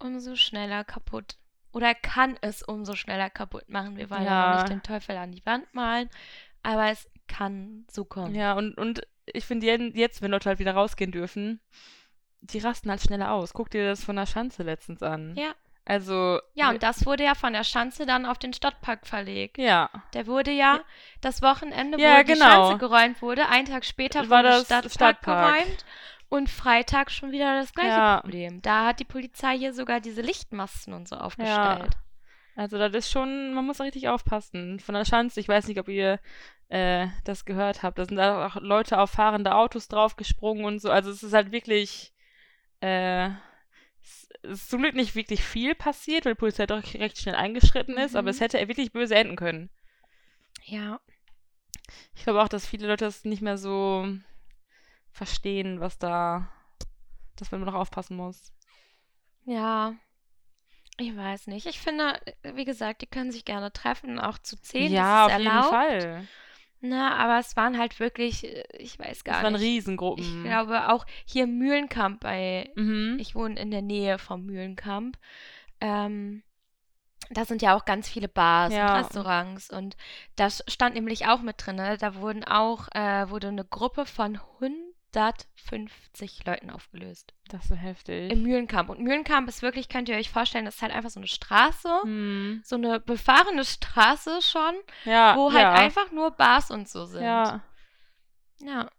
umso schneller kaputt. Oder kann es umso schneller kaputt machen. Wir wollen ja, nicht den Teufel an die Wand malen, aber es kann so kommen. Ja, und, und ich finde jetzt, wenn Leute halt wieder rausgehen dürfen, die rasten halt schneller aus. Guck dir das von der Schanze letztens an. Ja. Also. Ja, und das wurde ja von der Schanze dann auf den Stadtpark verlegt. Ja. Der wurde ja das Wochenende, wo Ja, die genau. Schanze geräumt wurde, einen Tag später War wurde das Stadtpark, Stadtpark. geräumt und Freitag schon wieder das gleiche Ja. Problem. Da hat die Polizei hier sogar diese Lichtmasten und so aufgestellt. Also, das ist schon, man muss da richtig aufpassen. Von der Schanze, ich weiß nicht, ob ihr äh, das gehört habt. Da sind auch Leute auf fahrende Autos draufgesprungen und so. Also, es ist halt wirklich. Äh, es ist zum Glück nicht wirklich viel passiert, weil die Polizei doch recht schnell eingeschritten ist, aber Mhm. es hätte wirklich böse enden können. Ja. Ich glaube auch, dass viele Leute das nicht mehr so verstehen, was da, dass man noch aufpassen muss. Ja, ich weiß nicht. Ich finde, wie gesagt, die können sich gerne treffen, auch zu zehn. ja, das auf ist jeden erlaubt. Fall. Na, aber es waren halt wirklich, äh, ich weiß gar Das waren nicht. Riesengruppen. Ich glaube auch hier im Mühlenkamp bei, Mhm. ich wohne in der Nähe vom Mühlenkamp. Ähm, da sind ja auch ganz viele Bars Ja. und Restaurants und das stand nämlich auch mit drin. Ne? Da wurden auch, äh, wurde eine Gruppe von 150 Leuten aufgelöst. Das ist so heftig. Im Mühlenkamp. Und Mühlenkamp ist wirklich, könnt ihr euch vorstellen, das ist halt einfach so eine Straße, Hm. so eine befahrene Straße schon, Ja, wo halt ja. einfach nur Bars und so sind. Ja. Ja.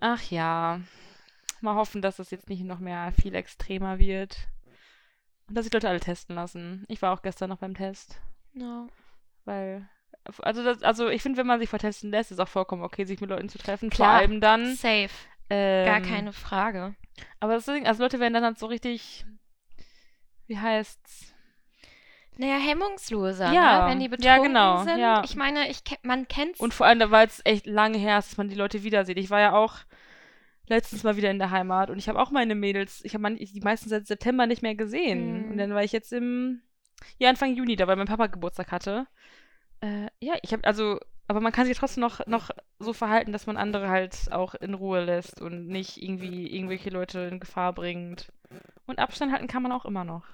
Ach ja. Mal hoffen, dass es jetzt nicht noch mehr viel extremer wird. Und dass sich Leute alle testen lassen. Ich war auch gestern noch beim Test. ja. Weil. Also, das, also ich finde, wenn man sich vertesten lässt, ist auch vollkommen okay, sich mit Leuten zu treffen. Klar. Vor allem dann. Safe. Ähm, Gar keine Frage. Aber deswegen, also Leute werden dann halt so richtig. Wie heißt's? Naja, hemmungsloser, Ja, ne? wenn die ja, betrunken genau, sind. ja. Ich meine, ich, man kennt's. Und vor allem, da war es echt lange her, dass man die Leute wiedersieht. Ich war ja auch letztens mal wieder in der Heimat und ich habe auch meine Mädels, ich habe die meisten seit September nicht mehr gesehen. Mhm. Und dann war ich jetzt im, ja, Anfang Juni, da weil mein Papa Geburtstag hatte. Äh, ja, ich habe, also, aber man kann sich trotzdem noch, noch so verhalten, dass man andere halt auch in Ruhe lässt und nicht irgendwie irgendwelche Leute in Gefahr bringt. Und Abstand halten kann man auch immer noch.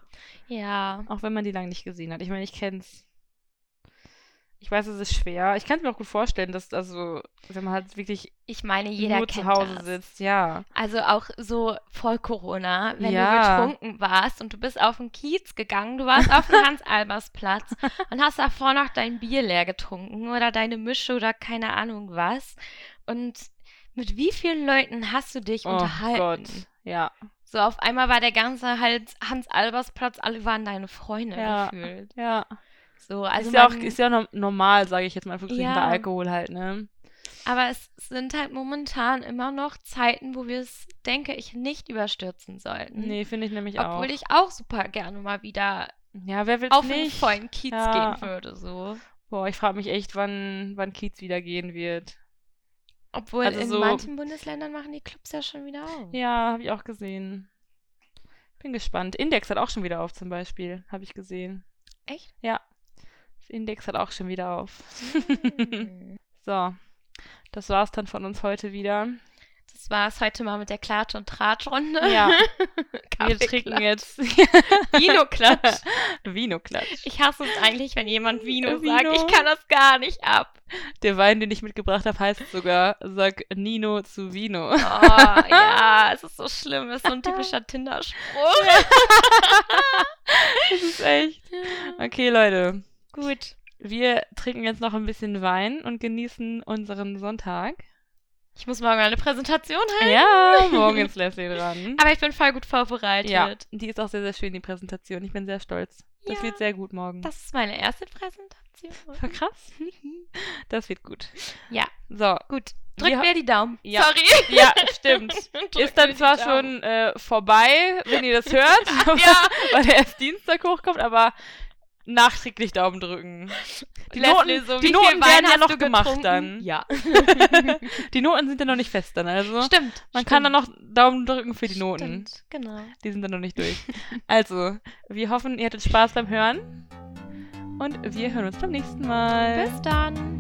ja. Auch wenn man die lange nicht gesehen hat. Ich meine, ich kenn's. Ich weiß, es ist schwer. Ich kann es mir auch gut vorstellen, dass, also, wenn man halt wirklich Ich meine, jeder nur kennt zu Hause das. sitzt, ja. Also auch so vor Corona, wenn Ja. du betrunken warst und du bist auf den Kiez gegangen, du warst auf dem <laughs> Hans-Albers-Platz und hast davor noch dein Bier leer getrunken oder deine Mische oder keine Ahnung was. Und mit wie vielen Leuten hast du dich Oh unterhalten? Gott. Ja. So auf einmal war der ganze halt Hans-Albers-Platz, alle waren deine Freunde Ja. gefühlt. Ja. So, also ist, ja auch, man- ist ja no- normal, sage ich jetzt mal Ja. bei Alkohol halt, ne? Aber es sind halt momentan immer noch Zeiten, wo wir es, denke ich, nicht überstürzen sollten. Nee, finde ich nämlich Obwohl auch. ich auch super gerne mal wieder ja, wer will's auf einen nicht? vollen Kiez Ja. gehen würde, so. Boah, ich frage mich echt, wann, wann Kiez wieder gehen wird. Obwohl Also in so- manchen Bundesländern machen die Clubs ja schon wieder auf. Ja, habe ich auch gesehen. Bin gespannt. Index hat auch schon wieder auf zum Beispiel, habe ich gesehen. Echt? Ja. Das Index hat auch schon wieder auf. Hm. <laughs> So, das war's dann von uns heute wieder. Das war es heute mal mit der Klatsch- und Tratschrunde. Ja, <laughs> wir trinken jetzt <laughs> Vino-Klatsch. Vino-Klatsch. Ich hasse es eigentlich, wenn jemand Vino, Vino. sagt. Ich kann das gar nicht ab. Der Wein, den ich mitgebracht habe, heißt sogar Sag Nino zu Vino. Oh, ja, es ist so schlimm. Es ist so ein typischer Tinder-Spruch. Das ist echt. Okay, Leute. Gut. Wir trinken jetzt noch ein bisschen Wein und genießen unseren Sonntag. Ich muss morgen eine Präsentation halten. Ja, <laughs> morgen ist Leslie dran. Aber ich bin voll gut vorbereitet. Ja, die ist auch sehr, sehr schön, die Präsentation. Ich bin sehr stolz. Das Ja. wird sehr gut morgen. Das ist meine erste Präsentation. <laughs> Voll krass. <laughs> Das wird gut. Ja. So, Gut. Drück Wir- mir die Daumen. Ja. Sorry. ja, stimmt. Ist dann zwar schon äh, vorbei, wenn ihr das hört, Ja. weil der erst Dienstag hochkommt, aber nachträglich Daumen drücken. Die Leslie, Noten, so, die Noten werden ja noch gemacht getrunken? dann. Ja. <laughs> Die Noten sind ja noch nicht fest dann, also Stimmt. man stimmt. kann dann noch Daumen drücken für die Noten. Stimmt, genau. Die sind dann noch nicht durch. also, wir hoffen, ihr hattet Spaß beim Hören und wir hören uns beim nächsten Mal. Bis dann.